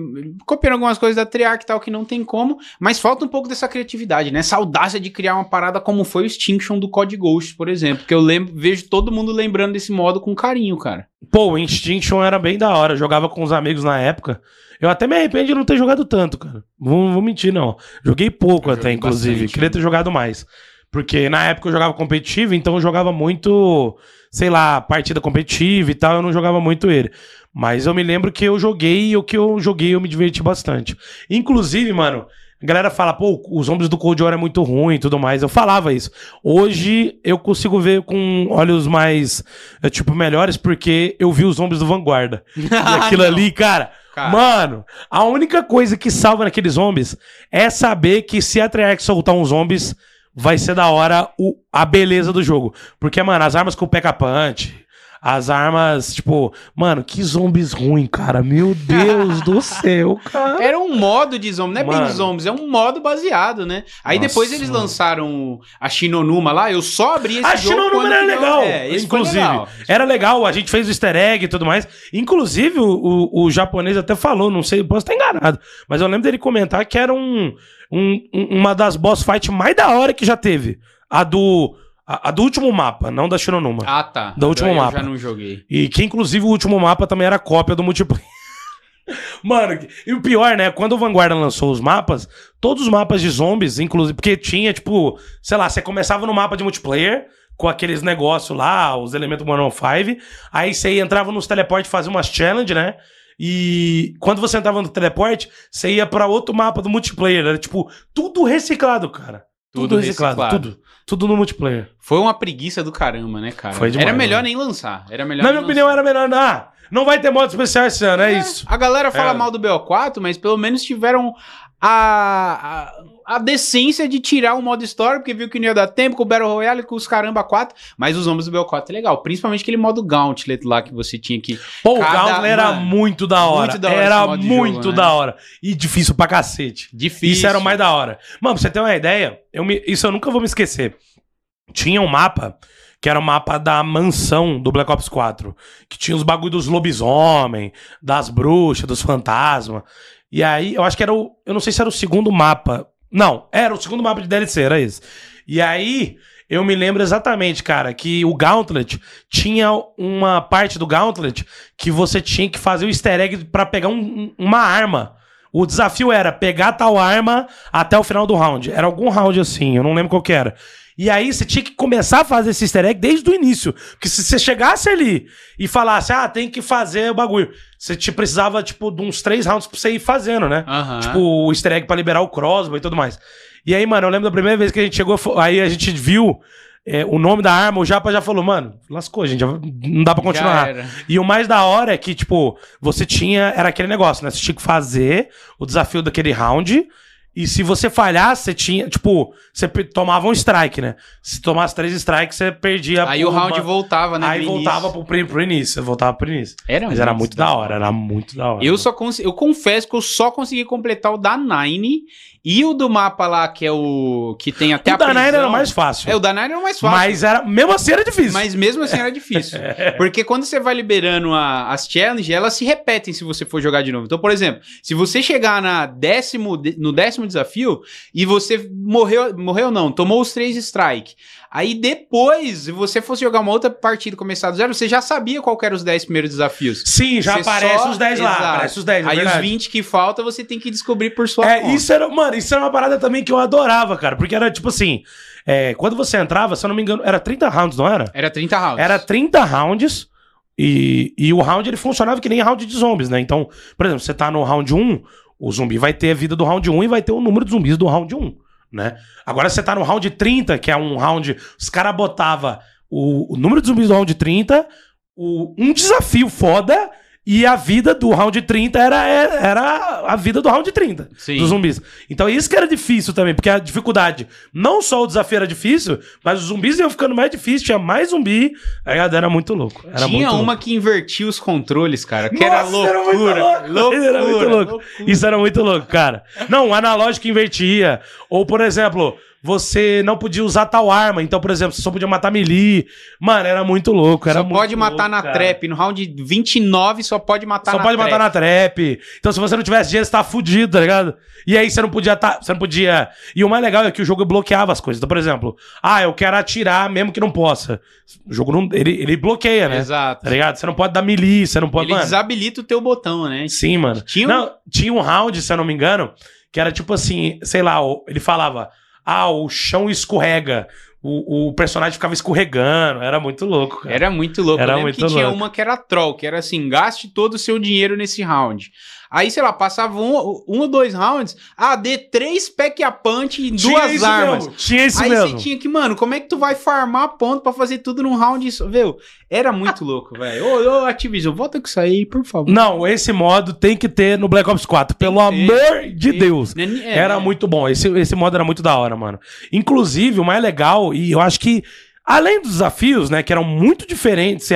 copiando algumas coisas da Treyarch e tal que não tem como, mas falta um pouco dessa criatividade, né? Essa audácia de criar uma parada como foi o Extinction do COD Ghost, por exemplo, que eu lembro, vejo todo mundo lembrando desse modo com carinho, cara. Pô, o Extinction era bem da hora, eu jogava com os amigos na época. Eu até me arrependo de não ter jogado tanto, cara. Vou, vou mentir, não. Joguei pouco Eu até, joguei inclusive. bastante, Queria né? ter jogado mais. Porque na época eu jogava competitivo, então eu jogava muito, sei lá, partida competitiva e tal, eu não jogava muito ele. Mas eu me lembro que eu joguei e o que eu joguei eu me diverti bastante. Inclusive, mano, a galera fala, pô, os zombies do Cold War é muito ruim e tudo mais. Eu falava isso. Hoje eu consigo ver com olhos mais, é, tipo, melhores, porque eu vi os zombies do Vanguarda. E aquilo Não. ali, cara, Cara. Mano, a única coisa que salva naqueles zombies é saber que se a Treyarch soltar uns zombies, vai ser da hora o, a beleza do jogo. Porque, mano, as armas com o P.K. Punch, as armas, tipo, mano, que zombies ruim, cara. Meu Deus do céu, cara. Era um modo de zombies, não é bem Mano. de zombies, é um modo baseado, né? Aí Nossa, depois eles mano. lançaram a Shinonuma lá, eu só abri esse A jogo Shinonuma quando era legal, É, inclusive. legal. Era legal, a gente fez o easter egg e tudo mais. Inclusive, o, o, o japonês até falou, não sei, posso estar enganado, mas eu lembro dele comentar que era um, um- um- uma das boss fight mais da hora que já teve. A do, a, a do último mapa, não da Shironuma. Ah, tá. Do último eu mapa. já não joguei. E que, inclusive, o último mapa também era cópia do multiplayer. Mano, e o pior, né? Quando o Vanguarda lançou os mapas, todos os mapas de zombies, inclusive, porque tinha, tipo, sei lá, você começava no mapa de multiplayer, com aqueles negócios lá, os elementos 105, aí você entrava nos teleportes e fazia umas challenge, né? E quando você entrava no teleporte, você ia pra outro mapa do multiplayer. Era, tipo, tudo reciclado, cara. Tudo, Tudo reciclado, reciclado. tudo. Tudo no multiplayer. Foi uma preguiça do caramba, né, cara? Foi demais, era melhor mano. nem lançar. Era melhor Na minha opinião, lançar. era melhor. Ah, não vai ter modo especial esse ano, é, É, isso. A galera fala É. mal do BO4, mas pelo menos tiveram a, a, a decência de tirar o modo história, porque viu que não ia dar tempo com o Battle Royale, com os caramba 4, mas os homens do BO4 é legal, principalmente aquele modo Gauntlet lá que você tinha que... Pô, o Gauntlet era mano, muito da hora. muito da hora era de muito jogo, né? da hora. E difícil pra cacete. Difícil. Isso era o mais da hora. Mano, pra você ter uma ideia, eu me- isso eu nunca vou me esquecer. Tinha um mapa que era o mapa da mansão do Black Ops 4. Que tinha os bagulho dos lobisomem, das bruxas, dos fantasmas. E aí, eu acho que era o. Eu não sei se era o segundo mapa. Não, era o segundo mapa de DLC, era esse. E aí, eu me lembro exatamente, cara, que o Gauntlet tinha uma parte do Gauntlet que você tinha que fazer o easter egg pra pegar um- um- uma arma. O desafio era pegar tal arma até o final do round. Era algum round assim, eu não lembro qual que era. E aí você tinha que começar a fazer esse easter egg desde o início. Porque se você chegasse ali e falasse, ah, tem que fazer o bagulho, você te precisava, tipo, de uns três rounds pra você ir fazendo, né? Aham. Tipo, o easter egg pra liberar o crossbow e tudo mais. E aí, mano, eu lembro da primeira vez que a gente chegou, aí a gente viu é, o nome da arma, o Japa já falou, mano, lascou, gente, já não dá pra continuar. E o mais da hora é que, tipo, você tinha. Era aquele negócio, né? Você tinha que fazer o desafio daquele round. E se você falhasse, você tinha. Tipo, você tomava um strike, né? Se tomasse três strikes, você perdia. Aí o round uma- voltava, né? Aí pro voltava pro, pro início. Voltava pro início. Era Mas era muito da hora, era muito da hora. Eu só cons... eu confesso que eu só consegui completar o da Nine e o do mapa lá, que é o. que tem até o a da Nine prisão. era mais fácil. É, o da Nine era o mais fácil. Mas era. Mesmo assim era difícil. Mas mesmo assim era difícil. Porque quando você vai liberando a- as challenges, elas se repetem se você for jogar de novo. Então, por exemplo, se você chegar na décimo, no décimo desafio e você morreu, morreu não, tomou os três strike. Aí depois, se você fosse jogar uma outra partida começar do zero, você já sabia qual eram os 10 primeiros desafios. Sim, já Você aparece só- os 10 lá. Exato. Aparece os 10. é Aí os verdade. 20 que faltam você tem que descobrir por sua É, conta. isso era, mano, isso era uma parada também que eu adorava, cara. Porque era tipo assim: é, quando você entrava, se eu não me engano, era 30 rounds, não era? Era 30 rounds. Era 30 rounds. E, e o round ele funcionava que nem round de zombies, né? Então, por exemplo, você tá no round 1, o zumbi vai ter a vida do round 1 e vai ter o número de zumbis do round 1, né? Agora você tá no round 30, que é um round. Os caras botavam o, o número de zumbis do round 30, o, um desafio foda. E a vida do round 30 era, era, era a vida do round 30 Sim. dos zumbis. Então isso que era difícil também, porque a dificuldade, não só o desafio era difícil, mas os zumbis iam ficando mais difíceis, tinha mais zumbi, aí era muito louco. Era Tinha muito uma louco. que invertia os controles, cara, que Nossa, era era muito loucura. louco, loucura, era muito louco. loucura. Isso era muito louco, cara. Não, o analógico invertia. Ou, por exemplo, você não podia usar tal arma. Então, por exemplo, você só podia matar melee. Mano, era muito louco. Era só muito pode matar louco, na cara. trap. No round 29 só pode matar Só na pode trap. matar na trap. Então, se você não tivesse dinheiro, você tava fudido, tá ligado? E aí você não podia tá, você não podia. E o mais legal é que o jogo bloqueava as coisas. Então, por exemplo, ah, eu quero atirar mesmo que não possa. O jogo não. Ele, ele bloqueia, né? Exato. Tá ligado? Você não pode dar melee, você não pode. Ele mano, desabilita o teu botão, né? Sim, mano. Tinha um- Não, tinha um round, se eu não me engano, que era tipo assim, sei lá, ele falava, ah, o chão escorrega. O, o personagem ficava escorregando. Era muito louco, cara. Era muito louco. Era muito que tinha louco. uma que era troll, que era assim, gaste todo o seu dinheiro nesse round. Aí, sei lá, passava um, um ou dois rounds, ah, dê três pack a punch em Tinha duas isso armas. mesmo, Tinha isso Aí mesmo. você tinha que, mano, como é que tu vai farmar ponto pra fazer tudo num round só? Viu? Era muito louco, velho. Ô, ô, Activision, volta com isso aí, por favor. Não, esse modo tem que ter no Black Ops 4, pelo amor de Deus. Né, é, Era muito bom. Esse, esse modo era muito da hora, mano. Inclusive, o mais legal, e eu acho que, além dos desafios, né, que eram muito diferentes,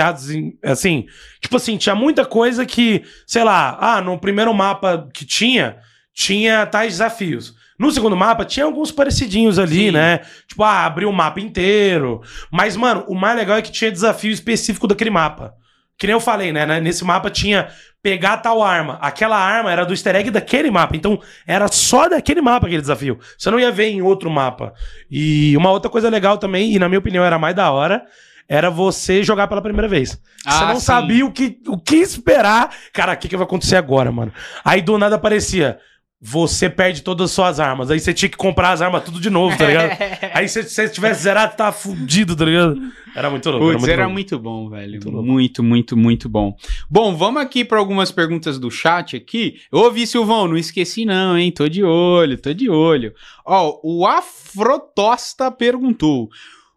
assim, tipo assim, tinha muita coisa que, sei lá, ah, no primeiro mapa que tinha, tinha tais desafios. No segundo mapa, tinha alguns parecidinhos ali, Sim. né? Tipo, ah, abrir o mapa inteiro. Mas, mano, o mais legal é que tinha desafio específico daquele mapa. Que nem eu falei, né? Nesse mapa tinha pegar tal arma. Aquela arma era do easter egg daquele mapa. Então, era só daquele mapa aquele desafio. Você não ia ver em outro mapa. E uma outra coisa legal também, e na minha opinião era mais da hora, era você jogar pela primeira vez. você Ah, não sim. sabia o que, o que esperar. Cara, o que, que vai acontecer agora, mano? Aí do nada aparecia. Você perde todas as suas armas. Aí você tinha que comprar as armas tudo de novo, tá ligado? Aí se você tivesse zerado, tava fudido, tá ligado? Era muito louco. Putz, era louco. muito bom, velho. Muito louco. Muito, muito, muito bom. Bom, vamos aqui para algumas perguntas do chat aqui. Eu ouvi, Silvão, não esqueci não, hein? Tô de olho, tô de olho. Ó, o Afrotosta perguntou: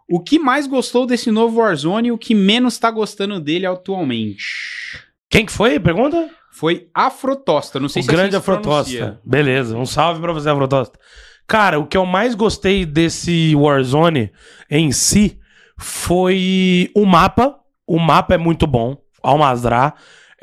o que mais gostou desse novo Warzone e o que menos tá gostando dele atualmente? Quem que foi? Pergunta? Foi Afrotosta, não sei o se assim grande se Afrotosta. pronuncia. Beleza, um salve pra você, Afrotosta. Cara, o que eu mais gostei desse Warzone em si foi o mapa. O mapa é muito bom, Almazrá.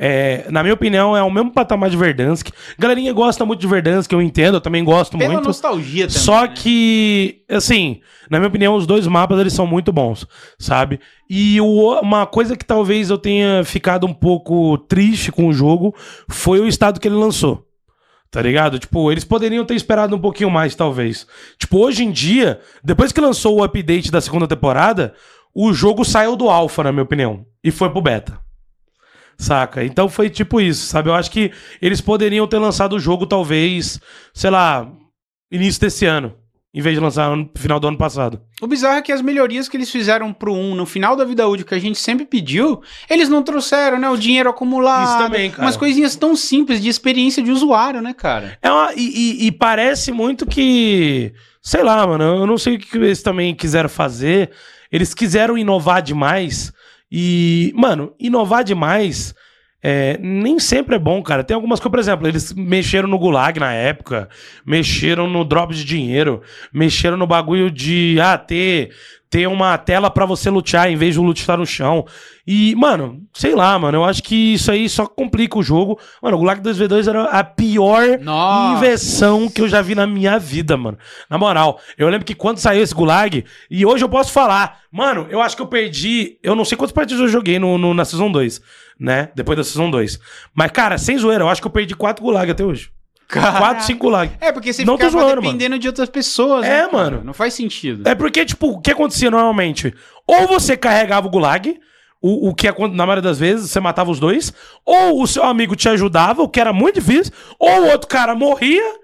É, na minha opinião, é o mesmo patamar de Verdansk. Galerinha gosta muito de Verdansk, eu entendo, eu também gosto Pela muito. nostalgia também. Só né? que, assim, na minha opinião, os dois mapas eles são muito bons, sabe? E o- uma coisa que talvez eu tenha ficado um pouco triste com o jogo foi o estado que ele lançou. Tá ligado? Tipo, eles poderiam ter esperado um pouquinho mais, talvez. Tipo, hoje em dia, depois que lançou o update da segunda temporada, o jogo saiu do alpha, na minha opinião, e foi pro beta. Saca? Então foi tipo isso, sabe? Eu acho que eles poderiam ter lançado o jogo, talvez, sei lá, início desse ano, em vez de lançar no final do ano passado. O bizarro é que as melhorias que eles fizeram pro 1 no final da vida útil que a gente sempre pediu, eles não trouxeram, né? O dinheiro acumulado. Isso também, cara. Umas coisinhas tão simples de experiência de usuário, né, cara? É uma, e, e- e parece muito que. Sei lá, mano. Eu não sei o que eles também quiseram fazer. Eles quiseram inovar demais. E, mano, inovar demais. é, nem sempre é bom, cara. Tem algumas coisas, por exemplo, eles mexeram no Gulag na época, mexeram no drop de dinheiro, mexeram no bagulho de ah, ter, ter uma tela pra você lutear em vez de o loot estar no chão. E, mano, sei lá, mano, eu acho que isso aí só complica o jogo. Mano, o Gulag 2v2 era a pior Nossa. inversão que eu já vi na minha vida, mano. Na moral, eu lembro que quando saiu esse Gulag, e hoje eu posso falar, mano, eu acho que eu perdi, eu não sei quantas partidas eu joguei no, no- na Season 2, né? Depois da Season 2. Mas, cara, sem zoeira, eu acho que eu perdi quatro Gulag até hoje. Quatro, cinco Gulag. É, porque você Não ficava zoando, dependendo de outras pessoas. É, né, mano. Não faz sentido. É porque, tipo, o que acontecia normalmente? Ou você carregava o gulag, o, o que na maioria das vezes você matava os dois, ou o seu amigo te ajudava, o que era muito difícil, ou o outro cara morria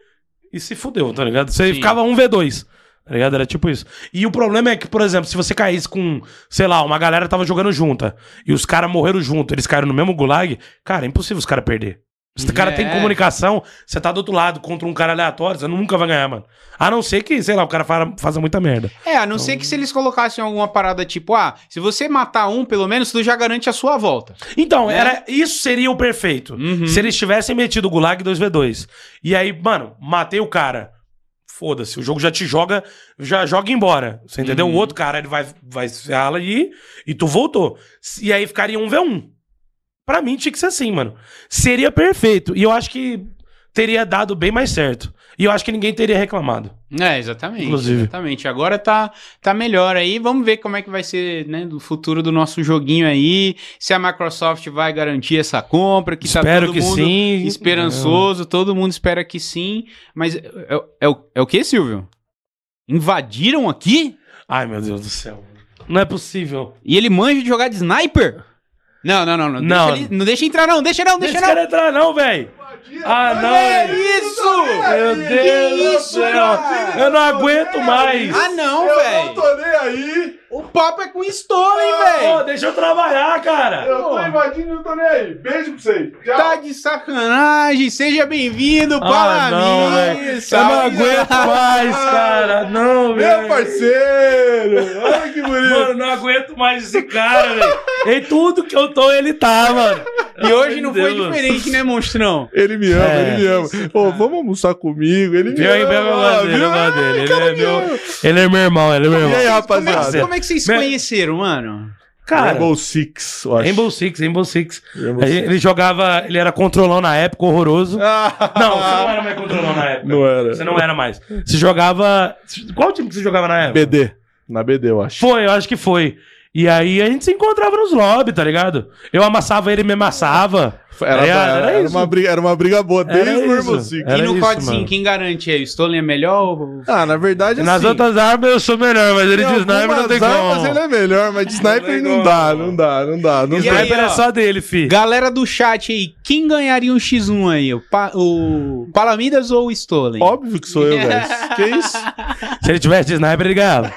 e se fudeu, tá ligado? Você Sim. ficava 1v2. Tá ligado? Era tipo isso. E o problema é que, por exemplo, se você caísse com, sei lá, uma galera tava jogando junta e os caras morreram junto, eles caíram no mesmo gulag, cara, é impossível os caras perder. Se o cara É. tem comunicação, você tá do outro lado contra um cara aleatório, você nunca vai ganhar, mano. A não ser que, sei lá, o cara fa- faça muita merda. É, a não ser que se eles colocassem alguma parada tipo, ah, se você matar um, pelo menos, tu já garante a sua volta. Então, Né? era, isso seria o perfeito. Uhum. Se eles tivessem metido o Gulag 2v2. E aí, mano, matei o cara. Foda-se, o jogo já te joga, já joga embora. Você entendeu? Uhum. O outro cara, ele vai, vai se ferrar ali e tu voltou. E aí ficaria um v1. Pra mim tinha que ser assim, mano. Seria perfeito. E eu acho que teria dado bem mais certo. E eu acho que ninguém teria reclamado. É, exatamente. Inclusive. Exatamente. Agora tá, tá melhor aí. Vamos ver como é que vai ser, né, do futuro do nosso joguinho aí. Se a Microsoft vai garantir essa compra, que tá Espero todo que mundo sim. esperançoso, todo mundo espera que sim. Mas é, é, é o, é o que, Silvio? Invadiram aqui? Ai, meu Deus do céu. Não é possível. E ele manja de jogar de sniper? Não, não, não. Não, Não. Deixa, ele- não deixa entrar, não. Deixa não, deixa Deixa não. cara entrar, não, velho. Ah, não. É isso! Meu Deus do isso, céu. cara? Eu não aguento mais. Ah, não, Eu velho. não tô nem aí. O papo é com Stolen, Pô, velho. deixa eu trabalhar, cara. Eu tô invadindo e não tô nem aí. Beijo pra vocês. Tchau. Tá de sacanagem. Seja bem-vindo, Ah, para não, mim. velho. Eu não Salve. aguento mais, cara. Não, Meu velho. parceiro. Olha que bonito. Mano, não aguento mais esse cara, velho. Em tudo que eu tô, ele tá, mano. E hoje não foi Deus. diferente, né, monstrão? Ele me ama, É. ele me ama. Pô, vamos almoçar comigo. Ele me Viu aí, ama. meu irmão dele, viu? Ele é me meu, ele é meu irmão, ele é meu E aí, irmão. Como é, rapaziada? como é que vocês se conheceram, mano? Cara, Rainbow Six, eu acho. Rainbow Six, Rainbow Six. Rainbow Ele, Six. ele jogava, ele era controlão na época, horroroso. Ah, Não, você não era mais controlão na época. Não era. Você não era mais. Você jogava. Qual time que você jogava na época? BD. Na BD, eu acho. Foi, eu acho que foi. E aí a gente se encontrava nos lobbies, tá ligado? Eu amassava ele, me amassava. Era, É, era, era era isso. uma briga, era uma briga boa desde Era o Rainbow isso. Six. Era e no COD 5, mano. quem garante aí? O Stolen é melhor ou... Ah, na verdade, Nas assim, outras armas eu sou melhor, mas ele de sniper não tem armas como. ele é melhor, mas de sniper não como. dá, não dá, não dá, não dá. aí, Sniper é ó. só dele, fi. Galera do chat aí, quem ganharia um X1 aí? O, pa o Palamidas ou o Stolen? Óbvio que sou eu, velho. Que isso? Se ele tivesse de sniper, ele ganhava.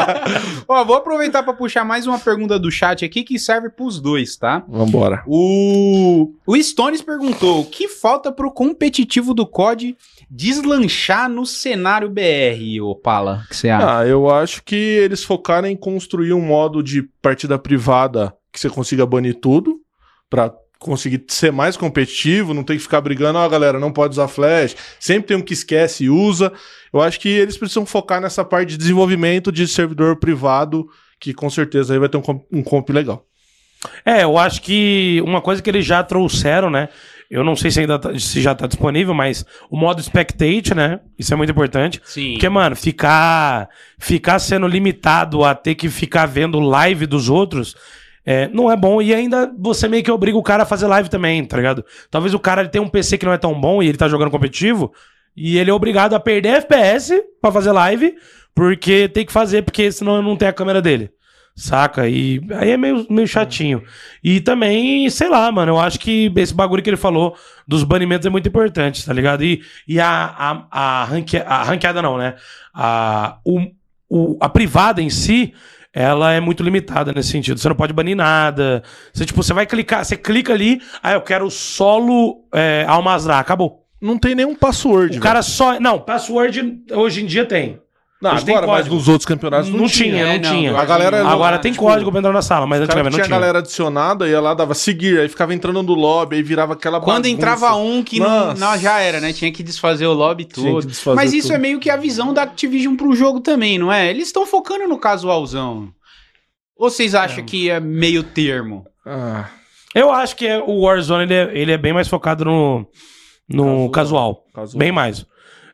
Ó, vou aproveitar pra puxar mais uma pergunta do chat aqui que serve pros dois, tá? Vambora. O, o Stones perguntou: o que falta pro competitivo do COD deslanchar no cenário BR, ô Pala? O que você acha? Ah, eu acho que eles focaram em construir um modo de partida privada que você consiga banir tudo, pra conseguir ser mais competitivo, não ter que ficar brigando, ó, galera, não pode usar flash, sempre tem um que esquece e usa. Eu acho que eles precisam focar nessa parte de desenvolvimento de servidor privado, que com certeza aí vai ter um comp, um comp legal. É, eu acho que uma coisa que eles já trouxeram, né? Eu não sei se ainda tá- se já tá disponível, mas o modo spectate, né? Isso é muito importante. Sim. Porque, mano, ficar ficar sendo limitado a ter que ficar vendo live dos outros é, não é bom. E ainda você meio que obriga o cara a fazer live também, tá ligado? Talvez o cara ele tenha um PC que não é tão bom e ele tá jogando competitivo e ele é obrigado a perder FPS pra fazer live porque tem que fazer, porque senão não tem a câmera dele. Saca? E aí é meio, meio chatinho. E também, sei lá, mano, eu acho que esse bagulho que ele falou dos banimentos é muito importante, tá ligado? E, e a, a, a, ranque, a ranqueada não, né? A, o, o, a privada em si, ela é muito limitada nesse sentido. Você não pode banir nada. Você, tipo, você vai clicar, você clica ali, ah, eu quero solo é, acabou. Não tem nenhum password, O cara só. Não, password hoje em dia tem. Não, Hoje tem agora, mas código. nos outros campeonatos não, Não tinha. tinha, É, não não, tinha. A galera- Agora não, tem tipo, código pra entrar na sala, mas antigamente tinha não tinha. a galera adicionada e ela dava seguir, aí ficava entrando no lobby, aí virava aquela Quando bagunça. entrava um que não, não, já era, né? Tinha que desfazer o lobby Tinha todo. Mas isso tudo. é meio que a visão da Activision pro jogo também, não é? Eles estão focando no casualzão. Ou vocês acham que é meio termo? Ah, Eu acho que é- o Warzone ele é, ele é bem mais focado no, no casual. casual. Bem mais.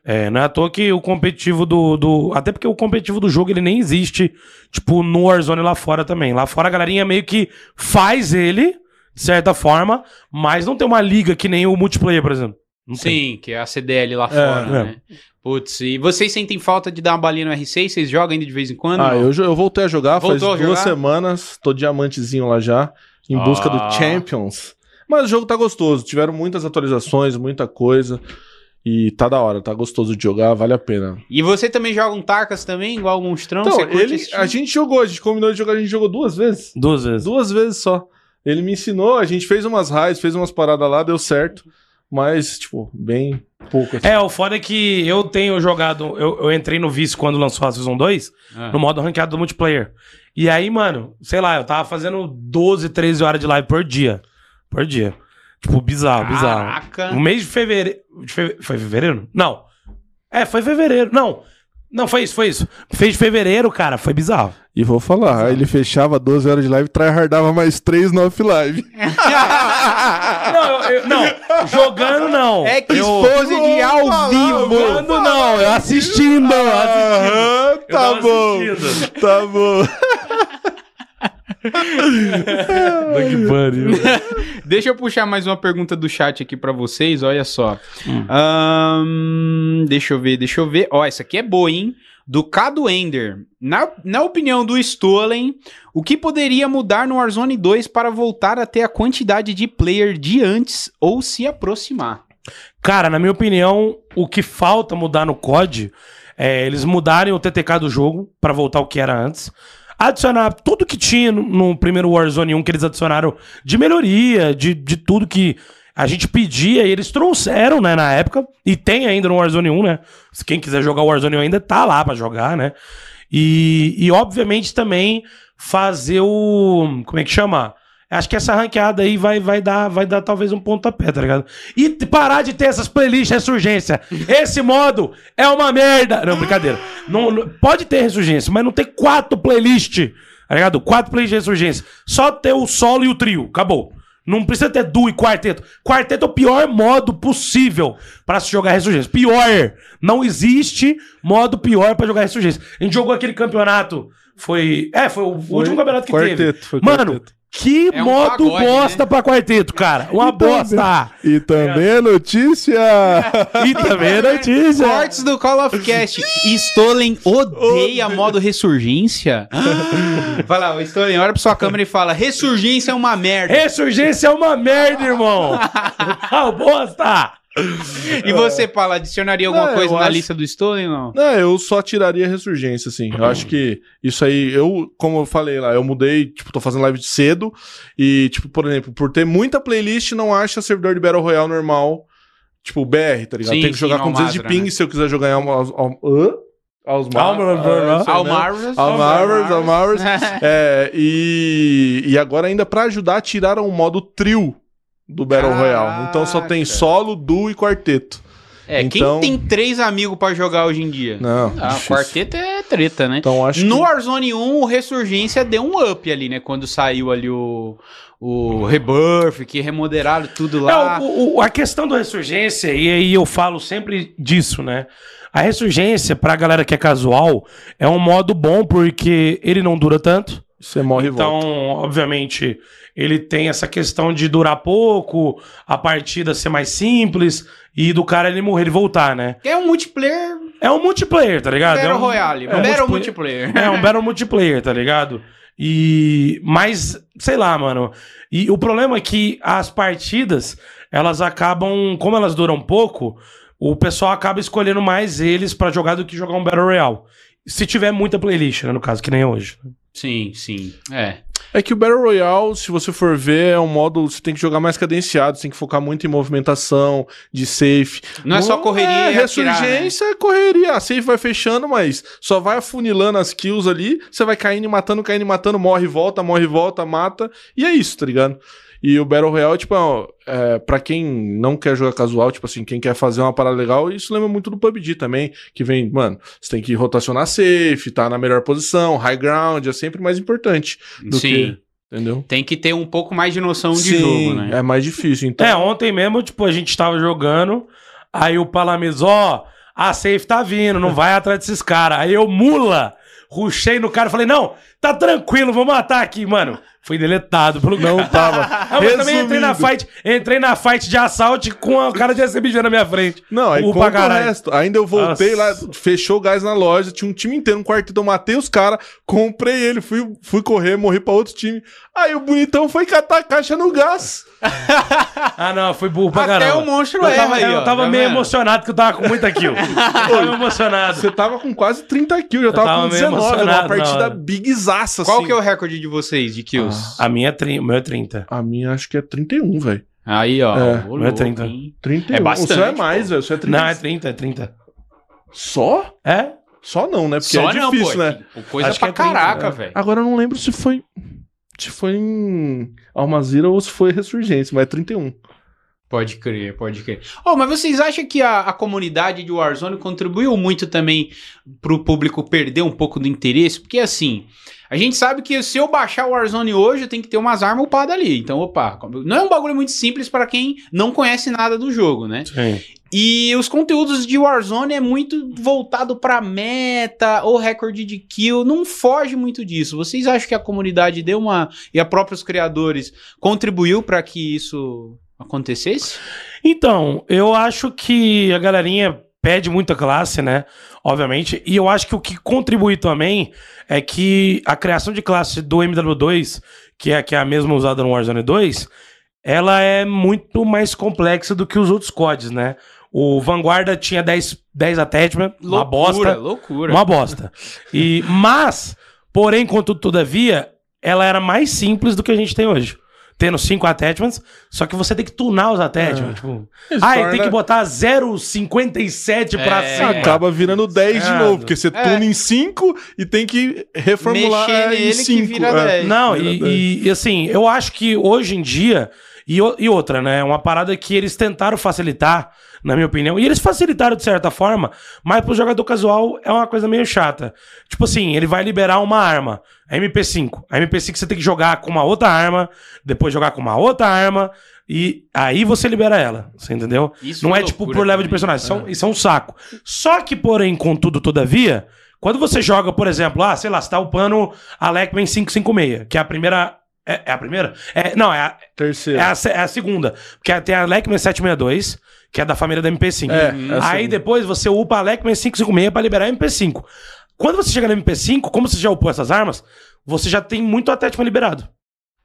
É, não é à toa que o competitivo do, do. Até porque o competitivo do jogo ele nem existe, tipo, no Warzone lá fora também. Lá fora a galerinha meio que faz ele, de certa forma, mas não tem uma liga que nem o multiplayer, por exemplo. Não tem. Sim, que é a CDL lá fora, é. né? Putz, e vocês sentem falta de dar uma balinha no R6? Vocês jogam ainda de vez em quando? Ah, eu, eu voltei a jogar Voltou a faz duas jogar? semanas, tô diamantezinho lá já, em busca Ah. do Champions. Mas o jogo tá gostoso, tiveram muitas atualizações, muita coisa. E tá da hora, tá gostoso de jogar, vale a pena. E você também joga um Tarkas também, igual o Monstrão? Então, ele, a gente jogou, a gente combinou de jogar, a gente jogou duas vezes. Duas vezes. Duas vezes só. Ele me ensinou, a gente fez umas raids, fez umas paradas lá, deu certo. Mas, tipo, bem pouco. assim. É, o foda é que eu tenho jogado. Eu, eu entrei no Vice quando lançou a Season 2, Ah. no modo ranqueado do multiplayer. E aí, mano, sei lá, eu tava fazendo 12, 13 horas de live por dia. Por dia. Tipo, bizarro, bizarro. Caraca. No mês de fevereiro. de feve- Foi fevereiro? Não. É, foi fevereiro. Não. Não, foi isso, foi isso. Fez de fevereiro, cara, foi bizarro. E vou falar, ele fechava 12 horas de live, tryhardava mais 3 no off-live. Não, eu- eu- não, jogando não. É que Eu- Exposed ao vivo. Jogando não, eu assistindo, eu assistindo. Eu tá tava bom, assistindo. tá bom. Que pariu. Deixa eu puxar mais uma pergunta do chat aqui pra vocês, olha só. Hum. Ahn, deixa eu ver, deixa eu ver. Ó, essa aqui é boa, hein? Do Cado Ender. Na, na opinião do Stolen, o que poderia mudar no Warzone 2 para voltar a ter a quantidade de player de antes ou se aproximar? Cara, na minha opinião, o que falta mudar no COD é eles mudarem o TTK do jogo pra voltar ao que era antes. Adicionar tudo que tinha no, no primeiro Warzone 1 que eles adicionaram de melhoria, de, de tudo que a gente pedia e eles trouxeram, né, na época. E tem ainda no Warzone 1, né? Se quem quiser jogar o Warzone 1 ainda tá lá pra jogar, né? E, e obviamente também fazer o. Como é que chama? Acho que essa ranqueada aí vai, vai, dar, vai dar talvez um pontapé, tá ligado? E parar de ter essas playlists ressurgência. Esse modo é uma merda. Não, brincadeira. Não, não- pode ter ressurgência, mas não tem quatro playlists, tá ligado? Quatro playlists de ressurgência. Só ter o solo e o trio. Acabou. Não precisa ter duo e quarteto. Quarteto é o pior modo possível pra se jogar ressurgência. Pior. Não existe modo pior pra jogar ressurgência. A gente jogou aquele campeonato. Foi. É, foi o último campeonato que teve. quarteto, foi Mano, quarteto. Que É um modo pagode, bosta né? pra quarteto, cara. Uma bosta. E também a notícia. E também é notícia. Cortes do Call of Cast. Stolen odeia modo ressurgência? Vai lá, o Stolen olha pra sua câmera e fala: ressurgência é uma merda. Ressurgência é uma merda, irmão. Ah, bosta. E você, Paulo, adicionaria alguma Não, coisa na acho- lista do Stolen ou não? Não, eu só tiraria ressurgência, assim. Eu acho que isso aí, eu, como eu falei lá, eu mudei, tipo, tô fazendo live de cedo. E, tipo, por exemplo, por ter muita playlist, não acha servidor de Battle Royale normal, tipo, BR, tá ligado? Sim, Tem que jogar sim, com 200 de ping né? se eu quiser jogar em hã? É, aí, né? Almarvels. Almarvels, Almarvels. É, e, e agora ainda pra ajudar, tiraram o modo trio do Battle Royale. Então só tem Caraca. solo, duo e quarteto. É, Então- quem tem três amigos pra jogar hoje em dia? Não, Ah, difícil. quarteto é treta, né? Então acho No que... Warzone 1, o Ressurgência deu um up ali, né? Quando saiu ali o, o Rebirth, que remodelaram tudo lá. É, o- o- a questão da ressurgência, e aí eu falo sempre disso, né? A ressurgência, pra galera que é casual, é um modo bom porque ele não dura tanto. Você morre e Então, volta. obviamente, ele tem essa questão de durar pouco, a partida ser mais simples e do cara ele morrer e voltar, né? É um multiplayer É um multiplayer, tá ligado? Battle é um, Royale. é um Battle multiplayer. multiplayer. É um Battle multiplayer, tá ligado? E. Mas, sei lá, mano. E o problema é que as partidas, elas acabam. Como elas duram pouco, o pessoal acaba escolhendo mais eles pra jogar do que jogar um Battle Royale. Se tiver muita playlist, né? No caso, que nem hoje. Sim, sim. É. É que o Battle Royale, se você for ver, é um modo. Você tem que jogar mais cadenciado, você tem que focar muito em movimentação, de safe. Não é só correria É, e né? ressurgência é correria. A safe vai fechando, mas só vai afunilando as kills ali. Você vai caindo e matando, caindo e matando, morre e volta, morre e volta, mata. E é isso, tá ligado? E o Battle Royale, tipo, é, pra quem não quer jogar casual, tipo assim, quem quer fazer uma parada legal, isso lembra muito do PUBG também, que vem, mano, você tem que rotacionar safe, tá na melhor posição, high ground, é sempre mais importante do Sim. que, entendeu? Tem que ter um pouco mais de noção de Sim, jogo, né? é mais difícil, então. É, ontem mesmo, tipo, a gente tava jogando, aí o Palames, ó, a safe tá vindo, não vai atrás desses caras. Aí eu, mula, rushei no cara e falei, não, tá tranquilo, vou matar aqui, mano. Fui deletado pelo Não tava. Ah, mas também entrei na fight, entrei na fight de assalto com o cara de SMG na minha frente. Não, aí conta o caralho. resto. Ainda eu voltei Nossa. lá, fechou o gás na loja, tinha um time inteiro, um quarteto, eu matei os caras, comprei ele, fui, fui correr, morri pra outro time. Aí o bonitão foi catar a caixa no gás. Ah, não, fui burro pra Até caramba. o monstro eu tava, aí, eu tava tá meio vendo? emocionado que eu tava com muita kill. eu tava emocionado. Você tava com quase 30 kills, eu tava, tava com meio 19, era uma partida bigzaça, Qual assim. que é o recorde de vocês de kills? A minha é 30, o meu é 30. A minha acho que é 31, velho. Aí, ó. É, ô não é louco, 30. hein? 31. É bastante, O seu é mais, velho. O seu é 30. Não, é 30, é 30. Só? É? Só não, né? Porque Só é não, difícil, pô. né? que- Coisa Acho pra que é 30, caraca, né? velho. Agora eu não lembro se foi. Se foi em Almazira ou se foi Ressurgência, mas é 31. Pode crer, pode crer. Oh, mas vocês acham que a, a comunidade de Warzone contribuiu muito também pro público perder um pouco do interesse? Porque assim, a gente sabe que se eu baixar o Warzone hoje, eu tenho que ter umas armas upadas ali. Então, opa, não é um bagulho muito simples para quem não conhece nada do jogo, né? Sim. E os conteúdos de Warzone é muito voltado pra meta ou recorde de kill, não foge muito disso. Vocês acham que a comunidade deu uma e a próprios criadores contribuiu para que isso acontecesse? Então, eu acho que a galerinha pede muita classe, né? Obviamente. E eu acho que o que contribui também é que a criação de classe do MW2, que é, que é a mesma usada no Warzone 2, ela é muito mais complexa do que os outros CODs, né? O Vanguarda tinha 10, 10 attachment, uma bosta. loucura. Uma bosta. E, mas, porém, contudo, todavia, ela era mais simples do que a gente tem hoje. Tendo cinco attachments, só que você tem que tunar os attachments. É. Tipo, ah, e torna- tem que botar 0,57 pra É. cima. Acaba virando 10 de É. novo, porque você tuna em 5 e tem que reformular Mexer é, nele em que 5. vira 10. Não, Vira e, 10. e- e, assim, eu acho que hoje em dia. E, e outra, né? Uma parada que eles tentaram facilitar, na minha opinião. E eles facilitaram de certa forma, mas pro jogador casual é uma coisa meio chata. Tipo assim, ele vai liberar uma arma, a MP5. A MP5 você tem que jogar com uma outra arma, depois jogar com uma outra arma. E aí você libera ela, você entendeu? Isso Não foi é tipo por level de personagem, isso é, um, isso é um saco. Só que, porém, contudo, todavia, quando você joga, por exemplo, ah, sei lá, você tá upando a Lekman 556, que é a primeira. É, é a primeira? É, não, é a, Terceiro. é, a, é a segunda. Porque tem a Lekman 762, que é da família da MP5. É, é a Aí depois você upa a Lekman 556 pra liberar a MP5. Quando você chega na MP5, como você já upou essas armas, você já tem muito attachment liberado.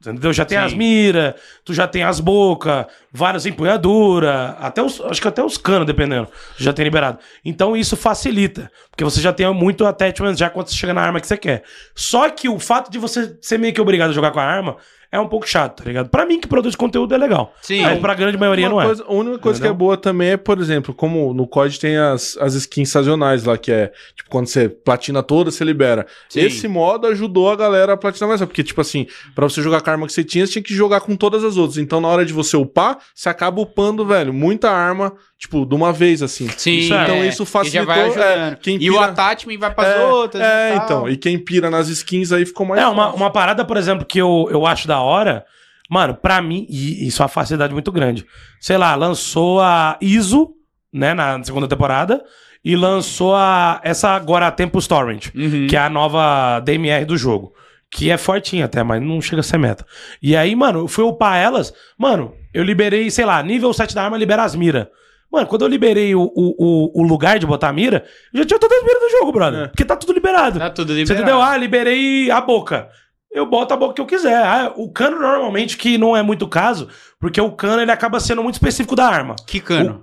Entendeu? Já tem Sim. as miras, tu já tem as bocas, várias empunhaduras, até os, acho que até os canos, dependendo, já tem liberado. Então isso facilita, porque você já tem muito attachment já quando você chega na arma que você quer. Só que o fato de você ser meio que obrigado a jogar com a arma é um pouco chato, tá ligado? Pra mim que produz conteúdo é legal. Sim. Mas pra grande maioria Uma não é. coisa- a única coisa que é Entendeu? boa também é, por exemplo, como no COD tem as, as skins sazonais lá, que é, tipo, quando você platina toda, você libera. Sim. Esse modo ajudou a galera a platinar mais, porque, tipo assim, pra você jogar com a arma que você tinha, você tinha que jogar com todas as outras. Então, na hora de você upar, você acaba upando, velho, muita arma, tipo, de uma vez, assim. Sim, Isso é- então é, isso que já facilitou. é, quem E o pira- attachment vai pras é, outras. É, e tal. então. E quem pira nas skins aí ficou mais É, uma, uma parada, por exemplo, que eu, eu acho da hora, mano, pra mim, e isso é uma facilidade muito grande. Sei lá, lançou a ISO, né, na segunda temporada, e lançou a, essa agora a Tempus Torrent, Uhum. que é a nova DMR do jogo. Que é fortinha até, mas não chega a ser meta. E aí, mano, eu fui upar elas. Mano, eu liberei, sei lá, nível 7 da arma, libera as miras. Mano, quando eu liberei o, o, o, lugar de botar a mira, já tinha todas as miras do jogo, brother. É. Porque tá tudo liberado. Tá tudo Você liberado. entendeu? Ah, liberei a boca. Eu boto a boca que eu quiser. Ah, o cano normalmente, que não é muito caso, porque o cano ele acaba sendo muito específico da arma. Que cano.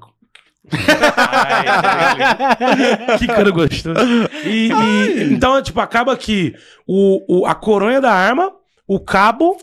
que cano gostoso. E, e- então, tipo, acaba que o, o- a coronha da arma, o cabo,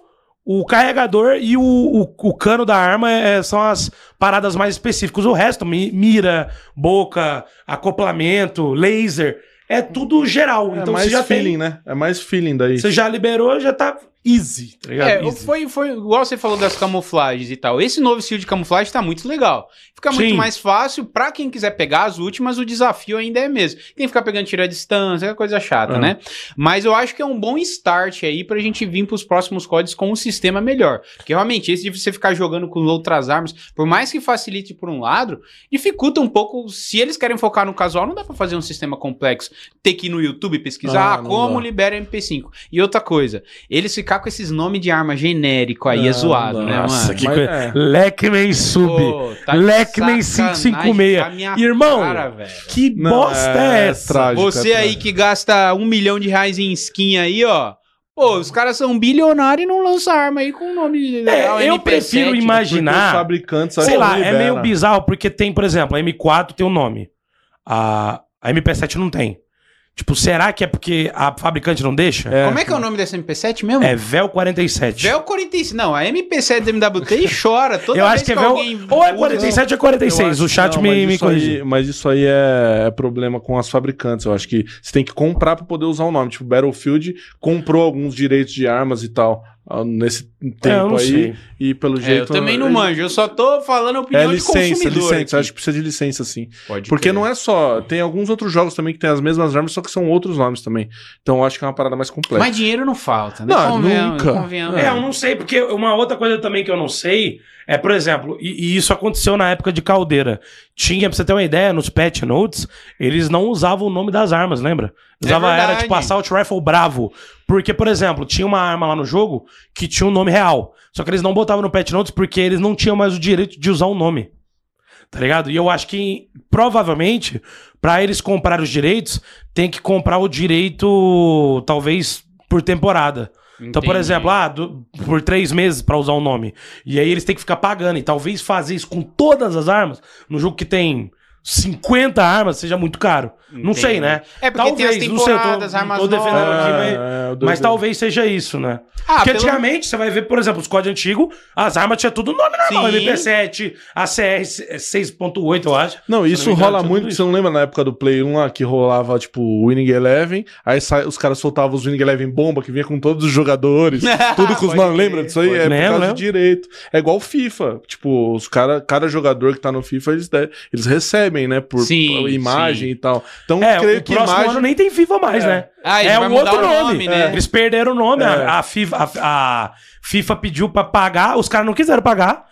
o carregador e o, o, o cano da arma é- são as paradas mais específicas. O resto, mi- mira, boca, acoplamento, laser, é tudo geral. É então mais você já feeling, tem, né? É mais feeling daí. Você já liberou, já tá easy, tá ligado? É, Easy. foi, foi igual você falou das camuflagens e tal. Esse novo estilo de camuflagem tá muito legal. Fica muito Sim. mais fácil pra quem quiser pegar as últimas, o desafio ainda é mesmo. Tem que ficar pegando tiro à distância, é coisa chata, É. né? Mas eu acho que é um bom start aí pra gente vir pros próximos códigos com um sistema melhor. Porque realmente, esse de você ficar jogando com outras armas, por mais que facilite por um lado, dificulta um pouco. Se eles querem focar no casual, não dá pra fazer um sistema complexo. Ter que ir no YouTube pesquisar Ah, como dá. libera MP5. E outra coisa, eles ficar com esses nomes de arma genérico aí é Não, zoado, não. né, Nossa, mano? que Mas coisa. é. Lekman Sub. Pô, tá de Lekman sacanagem 556. com a minha Irmão, cara, velho. Que Não, bosta é, essa? trágico, Você é aí que gasta um milhão de reais em skin aí, ó. Pô, os caras são bilionários e não lançam arma aí com o nome legal. É, eu MP7. prefiro os imaginar. fabricantes Sei lá, não é libera. meio bizarro, porque tem, por exemplo, a M4 tem um nome. A, a MP7 não tem. Tipo, será que é porque a fabricante não deixa? É. Como é que é o nome dessa MP7 mesmo? É Vel 47. Vel 45. Não, a MP7 do MWT chora toda Eu vez acho que é Vel. alguém Ou é usa- 47 ou é Eu 46. acho- O chat não, me, me corrigiu. Mas isso aí é, é problema com as fabricantes. Eu acho que você tem que comprar pra poder usar o nome. Tipo, Battlefield comprou alguns direitos de armas e tal. Nesse É, tempo não aí. sei. E pelo É, jeito. eu também não é- manjo, eu só tô falando a opinião É de licença, consumidor. licença. Acho que precisa de licença, sim. Pode Porque crer. não é só. Tem alguns outros jogos também que tem as mesmas armas, só que são outros nomes também. Então eu acho que é uma parada mais complexa. Mas dinheiro não falta, né? Não, Convenhamos, nunca. convenhamos. É, eu não sei, porque uma outra coisa também que eu não sei é, por exemplo, e, e isso aconteceu na época de Caldeira. Tinha, pra você ter uma ideia, nos patch notes, eles não usavam o nome das armas, lembra? Usava, era verdade. tipo Assault Rifle Bravo. Porque, por exemplo, tinha uma arma lá no jogo que tinha um nome real. Só que eles não botavam no patch notes porque eles não tinham mais o direito de usar o nome. Tá ligado? E eu acho que, provavelmente, pra eles comprarem os direitos, tem que comprar o direito, talvez, por temporada. Então, por Entendi. exemplo, ah, do- por três meses pra usar o nome. E aí eles têm que ficar pagando. E talvez fazer isso com todas as armas, no jogo que tem 50 armas, seja muito caro. Não Entendi. sei, né? É porque tem as Talvez, não sei, eu tô- temporadas, armas tô defendendo novas. aqui, mas- é, Mas talvez seja isso, né? Ah, Porque pelo- antigamente você vai ver, por exemplo, os códigos antigos, as armas tinham tudo nome normal. Sim. MP7, ACR 6.8, eu acho. Não, isso não engano, rola tinha muito, você não lembra na época do Play 1 lá que rolava, tipo, Winning Eleven, aí sai- os caras soltavam os Winning Eleven bomba que vinha com todos os jogadores, tudo com os nomes, lembra disso aí? pode É por Lembro, causa lembro. de direito. É igual o FIFA, tipo, os cara, cada jogador que tá no FIFA, eles, de- eles recebem, né, por Sim, por imagem sim. e tal. Então, É, creio o que próximo imagem... ano nem tem FIFA mais, É. né? Ah, é um outro o nome. né? Eles perderam o nome. É. A, a FIFA, a, a FIFA pediu pra pagar, os caras não quiseram pagar.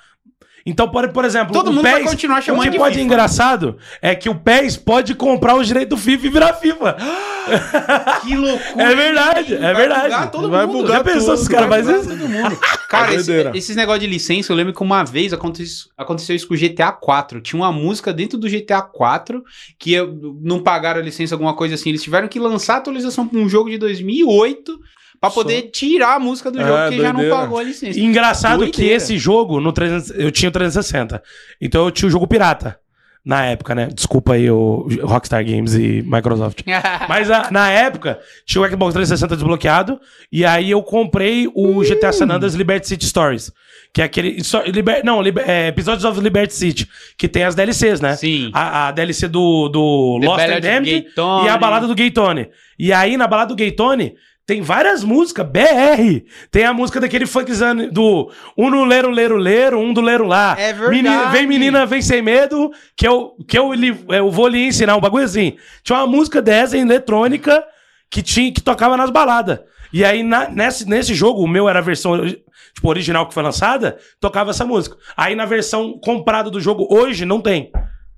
Então, por, por exemplo, Todo o mundo vai PES, continuar chamando o que de pode FIFA. engraçado é que o PES pode comprar os direitos do FIFA e virar FIFA. Que loucura. É verdade, é Vai verdade. bugar todo Vai mundo. bugar Já pensou tudo, se os caras vai fazem isso? todo mundo. Cara, É esse- esses negócios de licença, eu lembro que uma vez aconteceu, aconteceu isso com o GTA 4. Tinha uma música dentro do GTA 4 que não pagaram a licença, alguma coisa assim. Eles tiveram que lançar a atualização para um jogo de 2008 pra Só. poder tirar a música do É, jogo, porque já não pagou a licença. Engraçado que Doideira. esse jogo, no 300, eu tinha o 360. Então eu tinha o jogo pirata. Na época, né? Desculpa aí o Rockstar Games e Microsoft. Mas a- na época, tinha o Xbox 360 desbloqueado. E aí eu comprei o GTA San Andreas Liberty City Stories. Que é aquele. histo- Liber, não, Liber, é, Episódios of Liberty City. Que tem as DLCs, né? Sim. A, a DLC do, do The Lost Ballad and Gaytone. e a balada do Gaytone. E aí, na balada do Gaytone, tem várias músicas BR. Tem a música daquele funkzão do um no Lero Lero Lero, um do Lero lá. É verdade. Menina- vem menina, vem sem medo, que eu, que eu, lhe- eu vou lhe ensinar um bagulho assim. Tinha uma música dessa em eletrônica que, tinha, que tocava nas baladas. E aí, na- nesse, nesse jogo, o meu era a versão tipo, original que foi lançada, tocava essa música. Aí na versão comprada do jogo hoje, não tem.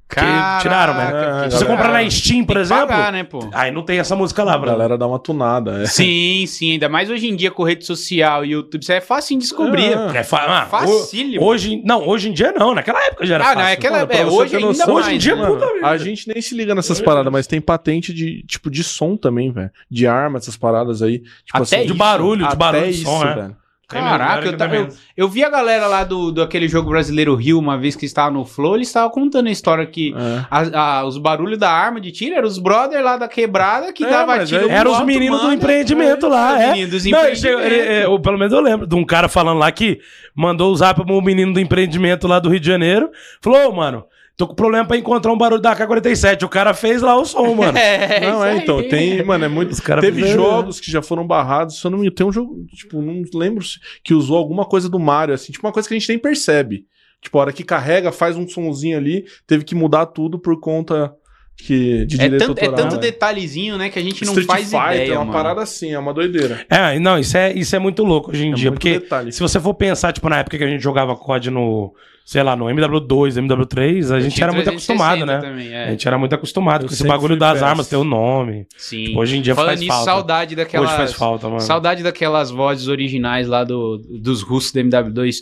Que tiraram, né? Caraca, Se você comprar na Steam, por exemplo, pagar, né, pô? aí não tem essa música lá, A bro. galera dá uma tunada, é. Sim, sim, ainda mais hoje em dia com rede social e YouTube, isso é fácil de descobrir. É. É fa ah, Facílimo. ho- Hoje, não, hoje em dia não, naquela época já era Ah, fácil. não, é aquela. Mano, pra é, hoje ainda noção, mais, hoje em dia, né? puta A gente nem se liga nessas paradas, mas tem patente de, tipo, de som também, velho. De arma, essas paradas aí. Tipo Até assim, de isso, barulho, de até barulho de isso, som, né? velho. Caraca, eu, tem eu, eu vi a galera lá do, do aquele jogo brasileiro Rio, uma vez que estava no Flow, eles estavam contando a história que É. a- a- os barulhos da arma de tiro eram os brother lá da quebrada que É, dava tiro. aí- no Era os meninos do empreendimento lá, é. meninos dos Não, ele chegou- ele- empreendimentos. é, ou pelo menos eu lembro de um cara falando lá que mandou o zap pro menino do empreendimento lá do Rio de Janeiro. Falou, ô, mano, tô com problema pra encontrar um barulho da AK-47. O cara fez lá o som, mano. É, Não, é, aí. então, tem, mano, é muito. Os cara Teve fizeram, jogos que já foram barrados, se eu não me tem um jogo, tipo, não lembro se- que usou alguma coisa do Mario, assim, tipo uma coisa que a gente nem percebe. Tipo, a hora que carrega, faz um sonzinho ali, teve que mudar tudo por conta que, de É tanto, é autoral. tanto né? detalhezinho, né, que a gente não Street faz Fighter ideia, é uma mano. parada assim, é uma doideira. É, não, isso é, isso é muito louco hoje em É dia. muito Porque detalhe. se você for pensar, tipo, na época que a gente jogava COD no, sei lá, no MW2, MW3, a Eu gente era muito 360 acostumado, né? Também, é. A gente era muito acostumado Eu com esse bagulho das best. armas, ter o nome. Sim. Hoje em dia Falando faz nisso, falta. saudade daquelas... Hoje faz falta, mano. Saudade daquelas vozes originais lá do, dos russos do MW2.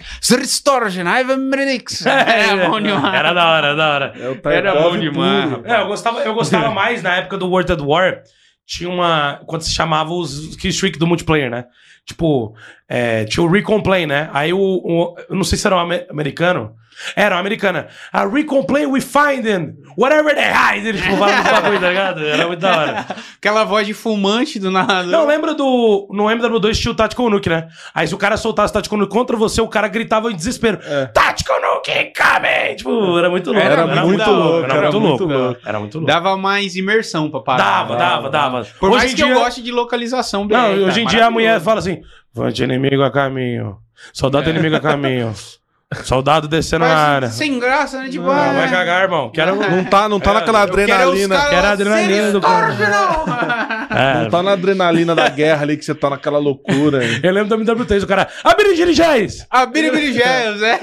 Era bom demais. Era da hora, da hora. É Era bom demais. É, eu gostava, eu gostava mais na época do World at War. Tinha uma. Quando se chamava os killstreak do multiplayer, né? Tipo, é, tinha o Recomplay, né? Aí o, o- Eu não sei se era um ame- americano. Era uma americana. A Recomplay we find them. Whatever they hide. Eles tipo, do bagulho, tá ligado? Era muito da hora. Aquela voz de fumante do narrador. Não, lembra do. No MW2 tinha o Tactical Nuke, né? Aí se o cara soltasse o Tactical Nuke contra você, o cara gritava em desespero: É. Tactical Nuke, come! Tipo, era muito louco. Era muito muito da hora, louco. Era era muito muito louco. louco. Era muito louco. Dava mais imersão pra parar. Dava, dava, dava. Por hoje mais que dia, eu goste de localização BR, Não, hoje em dia a mulher fala assim: assim: Vante inimigo a caminho. Soldado inimigo a caminho. Soldado descendo na área. Sem graça, né? Tipo, Não, ah, vai cagar, irmão. Quero. Não tá, não tá naquela quero os adrenalina. caras Quero a adrenalina do cara. É, Não tá na adrenalina da guerra ali que você tá naquela loucura. hein? Eu lembro do MW3, o cara. Abre dirigéis! A Biribirigéus, é.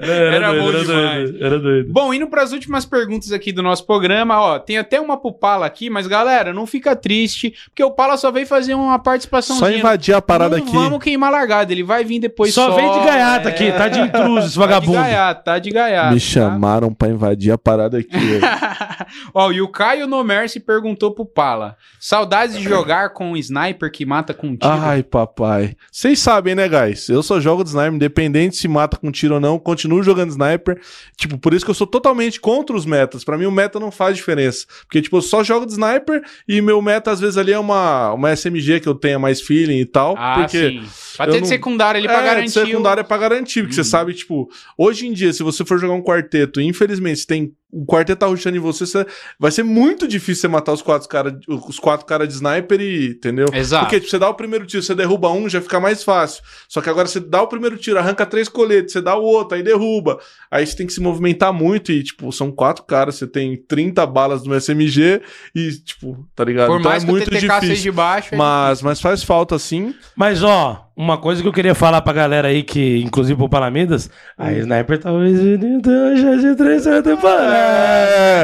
Era bom demais. doido. Era doido. Bom, indo para as últimas perguntas aqui do nosso programa, ó, tem até uma pro Pala aqui, mas galera, não fica triste, porque o Pala só veio fazer uma participação. Só invadir a parada não aqui. Vamos queimar largada, ele vai vir depois Só só. vem de gaiata aqui, tá de intruso, esse vagabundo. Tá de gaiata, tá de gaiata. Me tá? chamaram pra invadir a parada aqui. Ó, e o Caio Nomerce perguntou pro Pala: saudades de jogar com um sniper que mata com tiro? Ai, papai. Vocês sabem, né, guys? Eu só jogo de sniper, independente se mata com tiro ou não, continuo jogando sniper. Tipo, por isso que eu sou totalmente contra os metas. Pra mim, o meta não faz diferença. Porque, tipo, eu só jogo de sniper e meu meta, às vezes, ali é uma, uma SMG que eu tenha mais feeling e tal. Ah, porque sim. Pra ter de não- secundário ali pra é, garantir. de secundário é pra garantir, porque Hum. você sabe, tipo, hoje em dia, se você for jogar um quarteto, e infelizmente, se tem o quarteto tá rushando em você, você- vai ser muito difícil você matar os quatro caras os quatro cara de sniper e, entendeu? Exato. Porque tipo, você dá o primeiro tiro, você derruba um, já fica mais fácil. Só que agora você dá o primeiro tiro, arranca três coletes, você dá o outro, aí derruba. Aí você tem que se movimentar muito e, tipo, são quatro caras, você tem 30 balas no SMG e, tipo, tá ligado? Por então mais é que muito o TTK seja difícil. de baixo. é Mas, mas faz falta, sim. Mas, ó, uma coisa que eu queria falar pra galera aí, que inclusive pro Palamidas, a Sniper talvez de três temporada.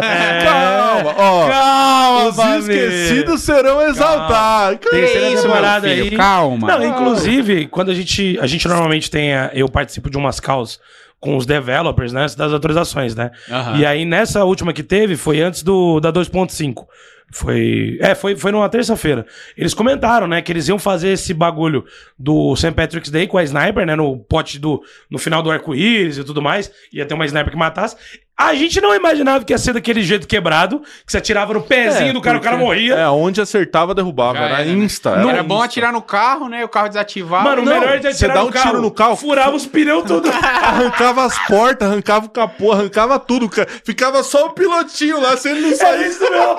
É, calma, ó. Calma, Os esquecidos serão exaltados. Que Terceira isso, temporada aí. Calma. Não, inclusive, quando a gente, a gente normalmente tem, a- eu participo de umas calls com os developers, né, das autorizações, né? Aham. E aí, nessa última que teve, foi antes do da 2.5. Foi. É, foi, foi numa terça-feira. Eles comentaram, né, que eles iam fazer esse bagulho do St. Patrick's Day com a sniper, né? No pote do. No final do arco-íris e tudo mais. Ia ter uma sniper que matasse. A gente não imaginava que ia ser daquele jeito quebrado, que você atirava no pezinho do cara, o cara morria. É, onde acertava, derrubava. Já era, era, né? insta. Era, era bom insta. atirar no carro, né? O carro desativava. Mano, o não, melhor é de você atirar dá no um carro, tiro no carro, furava os pneus tudo. Arrancava as portas, arrancava o capô, arrancava tudo. cara. Ficava só o pilotinho lá, se ele não É saísse. isso mesmo.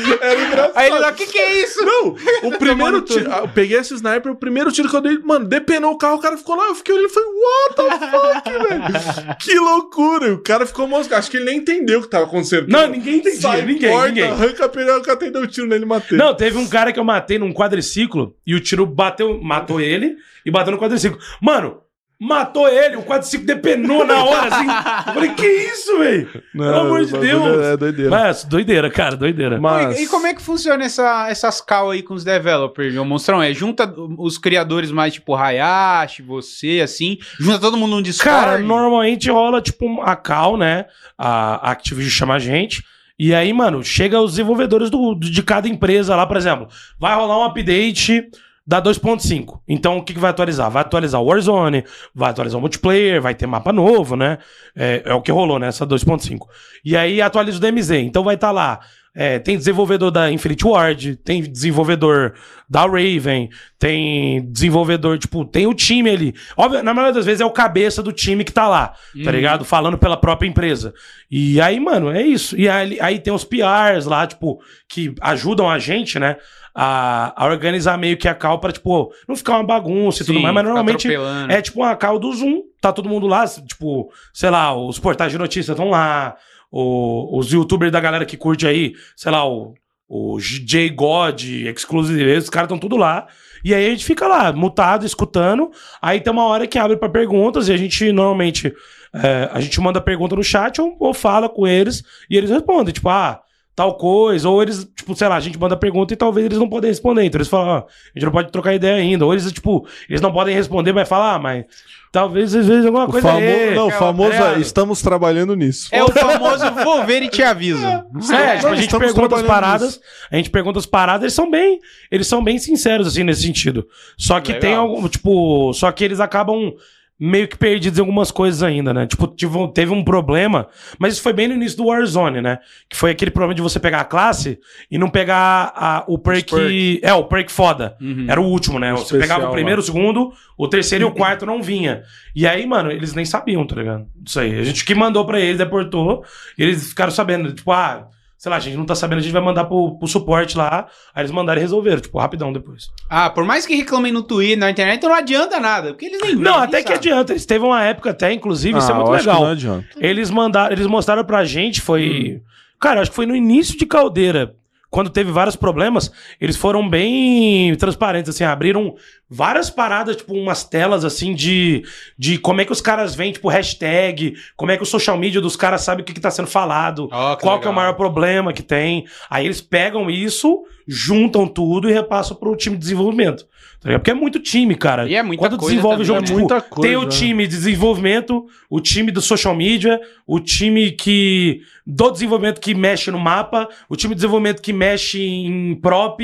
Era engraçado. Aí ele lá, o que que é isso? Não, o primeiro tiro. Eu peguei esse sniper, o primeiro tiro que eu dei, mano, depenou o carro, o cara ficou lá, eu fiquei olhando e falei, what the fuck, velho? Que loucura. O cara ficou moscado. Acho que ele nem entendeu o que tava acontecendo. Não, ninguém entendia, Sai ninguém, porta, ninguém. Arranca pneu, o cara deu um tiro nele e matei. Não, teve um cara que eu matei num quadriciclo e o tiro bateu, matou ele e bateu no quadriciclo. Mano, matou ele, o quadriciclo depenou na hora, assim. Eu falei, que isso, velho? Pelo amor de Deus. É doideira. Mas, doideira, cara, doideira. Mas- E, e como é que funciona essa, essas call aí com os developers, meu monstrão? É junta os criadores mais tipo Hayashi, você, assim, junta todo mundo num Discord? Cara, normalmente rola, tipo, a call, né? A Activision chama a gente. E aí, mano, chega os desenvolvedores do, de cada empresa lá, por exemplo. Vai rolar um update da 2.5. Então, o que, que vai atualizar? Vai atualizar o Warzone, vai atualizar o multiplayer, vai ter mapa novo, né? É, é o que rolou nessa 2.5. E aí atualiza o DMZ. Então vai estar lá. é, tem desenvolvedor da Infinite Ward, tem desenvolvedor da Raven, tem desenvolvedor, tipo, tem o time ali. Óbvio, na maioria das vezes é o cabeça do time que tá lá, tá Uhum. ligado? Falando pela própria empresa. E aí, mano, é isso. E aí, aí tem os PRs lá, tipo, que ajudam a gente, né? A, a organizar meio que a cal pra, tipo, não ficar uma bagunça e tudo mais, mas normalmente é tipo uma cal do Zoom, tá todo mundo lá, tipo, sei lá, os portais de notícias estão lá, o- os youtubers da galera que curte aí, sei lá, o, o J God, Exclusive, os caras estão tudo lá. E aí a gente fica lá, mutado, escutando. Aí tem uma hora que abre pra perguntas e a gente normalmente é, a gente manda pergunta no chat ou, ou fala com eles e eles respondem, tipo, ah, tal coisa, ou eles, tipo, sei lá, a gente manda pergunta e talvez eles não podem responder. Então eles falam, ah, a gente não pode trocar ideia ainda. Ou eles, tipo, eles não podem responder, mas falar, ah, mas talvez às vezes alguma O coisa famo... aí. Não, o aquela- famoso é, é, estamos trabalhando nisso. É o famoso vou ver e te aviso. É, tipo, a gente pergunta as paradas, a gente pergunta as paradas, eles são bem, eles são bem sinceros assim nesse sentido. Só que Legal. tem algum, tipo, só que eles acabam meio que perdidos em algumas coisas ainda, né? Tipo, teve um problema, mas isso foi bem no início do Warzone, né? Que foi aquele problema de você pegar a classe e não pegar a- o perk, perk. é, o perk foda. Uhum. Era o último, né? Você especial pegava o primeiro, o segundo, o terceiro e o quarto não vinha. E aí, mano, eles nem sabiam, tá ligado? Isso aí. A gente que mandou pra eles, deportou, e eles ficaram sabendo, tipo, ah, sei lá, a gente não tá sabendo, a gente vai mandar pro, pro suporte lá. Aí eles mandaram e resolveram, tipo, rapidão depois. Ah, por mais que reclamem no Twitter, na internet, então não adianta nada. Porque eles nem Não, até que sabem. adianta. Eles teve uma época até, inclusive, isso é Ah, muito eu acho que legal. não adianta. Eles mandaram, eles mostraram pra gente, foi. Cara, acho que foi no início de Caldeira. Quando teve vários problemas, eles foram bem transparentes, assim, abriram várias paradas, tipo, umas telas, assim, de, de como é que os caras veem, tipo, hashtag, como é que o social media dos caras sabe o que, que tá sendo falado, Ó, que qual que é o legal. maior problema que tem. Aí eles pegam isso, juntam tudo e repassam pro time de desenvolvimento. tá? Porque é muito time, cara. E é muita Quando coisa desenvolve o jogo, é tipo, muita coisa, tem o né? time de desenvolvimento, o time do social media, o time que do desenvolvimento que mexe no mapa, o time de desenvolvimento que mexe em prop,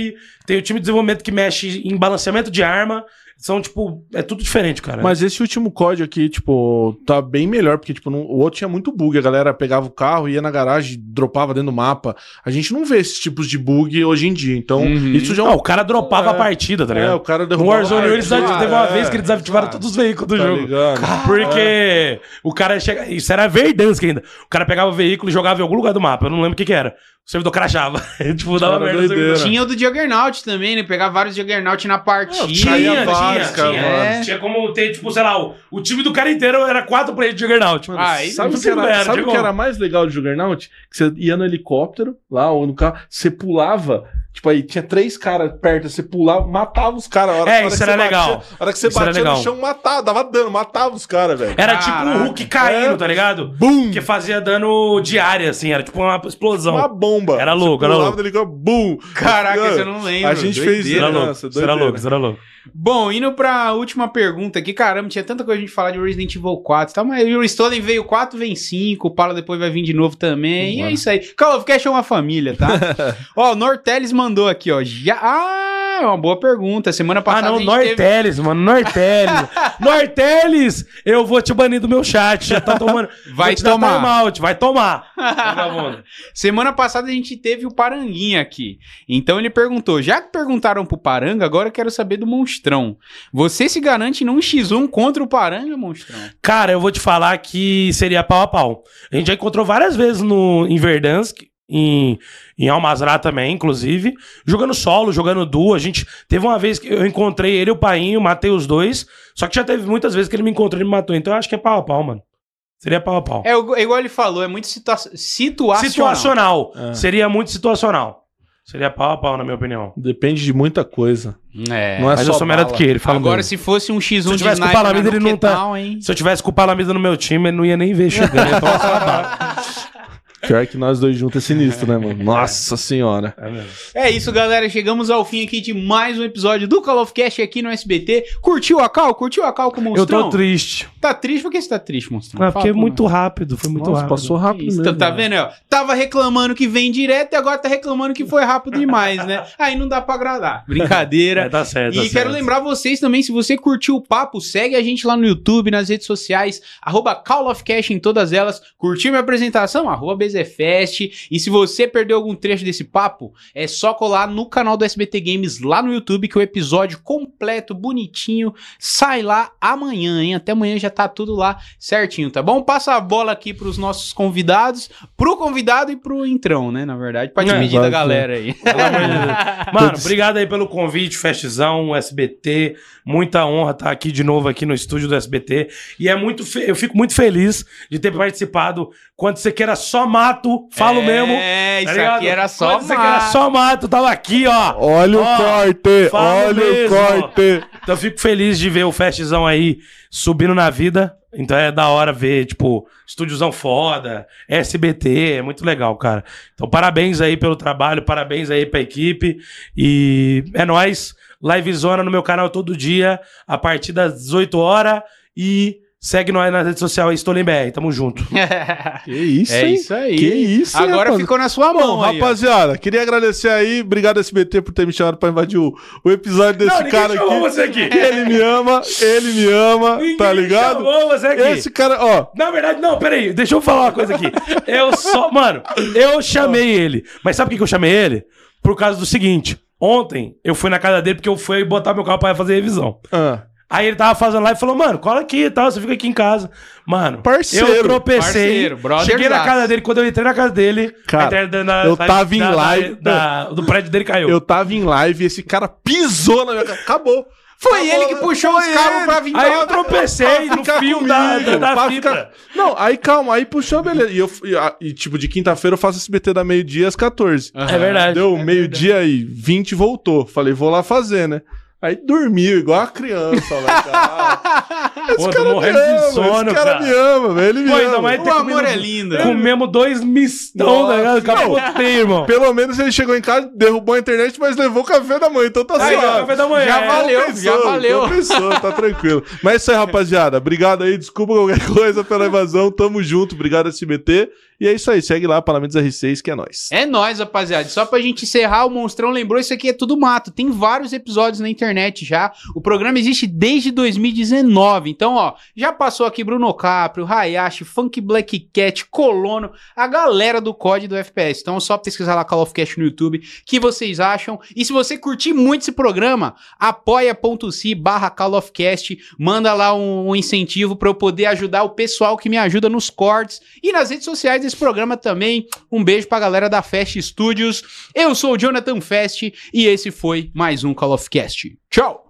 tem o time de desenvolvimento que mexe em balanceamento de arma. São, tipo, é tudo diferente, cara. Mas esse último código aqui, tipo, tá bem melhor, porque, tipo, não- o outro tinha muito bug. A galera pegava o carro, ia na garagem, dropava dentro do mapa. A gente não vê esses tipos de bug hoje em dia. Então, Uhum. isso já é Não, um. o cara dropava É. a partida, tá É, ligado? o cara no derrubava. Warzone eles partida, teve uma é, vez que eles desativaram claro. todos os veículos do Tá jogo. ligado? Porque o cara chega. Isso era Verdansk ainda. O cara pegava o veículo e jogava em algum lugar do mapa. Eu não lembro o que, que era. O servidor crachava. tipo, dava merda. no doideira. servidor. Tinha o do Juggernaut também, né? Pegar vários Juggernaut na partida. Tinha, Tinha, vários, tinha, cara, tinha. mano. Tinha como ter, tipo, sei lá, o, o time do cara inteiro era quatro players de Juggernaut. Mano, Ah, sabe não o que era, era, sabe que era mais legal de Juggernaut? Que você ia no helicóptero, lá, ou no carro, você pulava, tipo, aí tinha três caras perto, você pulava, matava os caras. É, hora isso que era você legal. batia- A hora que você Isso era batia no legal. chão, matava, dava dano, matava os caras, velho. Era Caraca. tipo o Hulk caindo, É. tá ligado? Bum! Que fazia dano diário, assim, era tipo uma explosão. Uma bomba. Era Você louco, era pulava louco. helicóptero, bum! Caraca, eu não lembro. A gente fez Doideira. isso. Era louco, isso era louco, isso era louco. Bom, indo pra última pergunta aqui, caramba, tinha tanta coisa a gente falar de Resident Evil 4 e tal, mas o Stolen veio 4, vem 5, o Pala depois vai vir de novo também, e é isso aí. Call of Cast é uma família, tá? ó, o Norteles mandou aqui, ó, já... Ah, é uma boa pergunta, semana Ah, passada não, a gente teve... Norteles, mano, Norteles. Norteles, eu vou te banir do meu chat. Já tá tomando. Vai tomar. timeout, vai tomar. Semana passada a gente teve o Paranguinha aqui. Então ele perguntou: já que perguntaram pro Paranga, agora eu quero saber do Monstrão. Você se garante num X1 contra o Paranga, Monstrão? Cara, eu vou te falar que seria pau a pau. A gente já encontrou várias vezes no, em Verdansk, em, em Almazrá também, inclusive, jogando solo, jogando duo. A gente teve uma vez que eu encontrei ele e o Painho, matei os dois. Só que já teve muitas vezes que ele me encontrou e me matou. Então eu acho que é pau a pau, mano. Seria pau a pau. É igual ele falou, é muito situa situacional. situacional. É. Seria muito situacional. Seria pau a pau, na minha opinião. Depende de muita coisa. É. Não é Mas só eu sou melhor do que ele, fala Agora, mesmo. se fosse um X1 Se eu de tivesse o sniper ele não tá- hein? Se eu tivesse com o Palamida no meu time, ele não ia nem ver chegando. Então. Pior que nós dois juntos é sinistro, né, mano? Nossa senhora. É mesmo. É isso, galera. Chegamos ao fim aqui de mais um episódio do Call of Cast aqui no SBT. Curtiu a Cal? Curtiu a Cal com o Eu Monstrão? tô triste. Tá triste? Por que você tá triste, Monstrão? Ah, porque é muito rápido, foi muito Nossa, rápido. passou rápido Isso, mesmo. tá vendo, ó? Tava reclamando que vem direto e agora tá reclamando que foi rápido demais, né? Aí não dá pra agradar. Brincadeira. É, tá certo, E tá quero certo. lembrar vocês também, se você curtiu o papo, segue a gente lá no YouTube, nas redes sociais, arroba Call of Cash em todas elas. Curtiu minha apresentação? Arroba BZFest. E se você perdeu algum trecho desse papo, é só colar no canal do SBT Games lá no YouTube, que o episódio completo, bonitinho, sai lá amanhã, hein? Até amanhã já tá tudo lá certinho, tá bom? Passa a bola aqui pros nossos convidados, pro convidado e pro entrão, né? Na verdade, pra É, dividir da vai, galera aí. Mano, obrigado aí pelo convite, Festzão, SBT. Muita honra estar aqui de novo aqui no estúdio do SBT. E é muito fe- eu fico muito feliz de ter participado. Quando você queira só mato, falo mesmo. É, tá isso ligado? aqui era só Quando você queira só mato, tava aqui, ó. Olha Ó, o corte! Olha mesmo. o corte! Então eu fico feliz de ver o Festzão aí subindo na vida. Então é da hora ver, tipo, estúdiozão foda, SBT, é muito legal, cara. Então parabéns aí pelo trabalho, parabéns aí pra equipe. E é nóis. Livezona no meu canal todo dia, a partir das 18 horas. E segue nós na rede social aí, Stolen BR. Tamo junto. Que isso, é hein? isso aí. Que isso, hein, Agora rapaz? ficou na sua Bom, mão aí. ó. rapaziada, queria agradecer aí. Obrigado, SBT, por ter me chamado pra invadir o, o episódio desse ninguém cara aqui. você aqui. Ele me ama, ele me ama, tá ligado? Chamou você aqui. Esse cara, ó, Na verdade, não, peraí, deixa eu falar uma coisa aqui. Eu só, mano, eu chamei ele. Mas sabe por que que eu chamei ele? Por causa do seguinte: ontem eu fui na casa dele porque eu fui botar meu carro pra fazer revisão. ah, Aí ele tava fazendo live e falou, mano, cola aqui e tal, você fica aqui em casa. Mano, Parceiro. eu tropecei. Parceiro, brother cheguei na casa dele, quando eu entrei na casa dele, Cara, a internet da- eu da- tava em da- live- da- da- do prédio dele caiu. Eu tava em live e esse cara pisou na minha cara. Acabou. Foi Acabou, ele que puxou os cabos ele. pra vir Aí eu tropecei no fio da, comigo, da, da ficar- Não, aí calma, aí puxou, beleza. E, eu, e, e, tipo, de quinta-feira eu faço SBT da meio-dia às 14. É verdade. Deu É meio-dia e 20 voltou. Falei, vou lá fazer, né? Aí dormiu, igual a criança lá. Cara. Esse Pô, cara me morrendo de ama, sono, esse cara, cara. me ama, velho. Ele me Pô, ama. O amor comido- é lindo. Comemos dois mistão, tá não. Capotei, irmão. Pelo menos ele chegou em casa, derrubou a internet, mas levou o café da manhã, então tá Aí, suave. café da manhã. Já é. valeu. já valeu. Compensou, tá tranquilo. Mas é isso aí, rapaziada. Obrigado aí, desculpa qualquer coisa pela invasão. Tamo junto, obrigado SBT. E é isso aí, segue lá, Parlamentos R6, que é nóis. É nóis, rapaziada. Só pra gente encerrar, o Monstrão lembrou, isso aqui é tudo mato. Tem vários episódios na internet já. O programa existe desde 2019. Então, ó, já passou aqui Bruno Caprio, Hayashi, Funk Black Cat, Colono, a galera do COD do FPS. Então é só pesquisar lá Call of Cast no YouTube, que vocês acham. E se você curtir muito esse programa, apoia.se barra Call of Cast, manda lá um, um incentivo pra eu poder ajudar o pessoal que me ajuda nos cortes e nas redes sociais desse programa também. Um beijo pra galera da Fast Studios. Eu sou o Jonathan Fest e esse foi mais um Call of Cast. Tchau!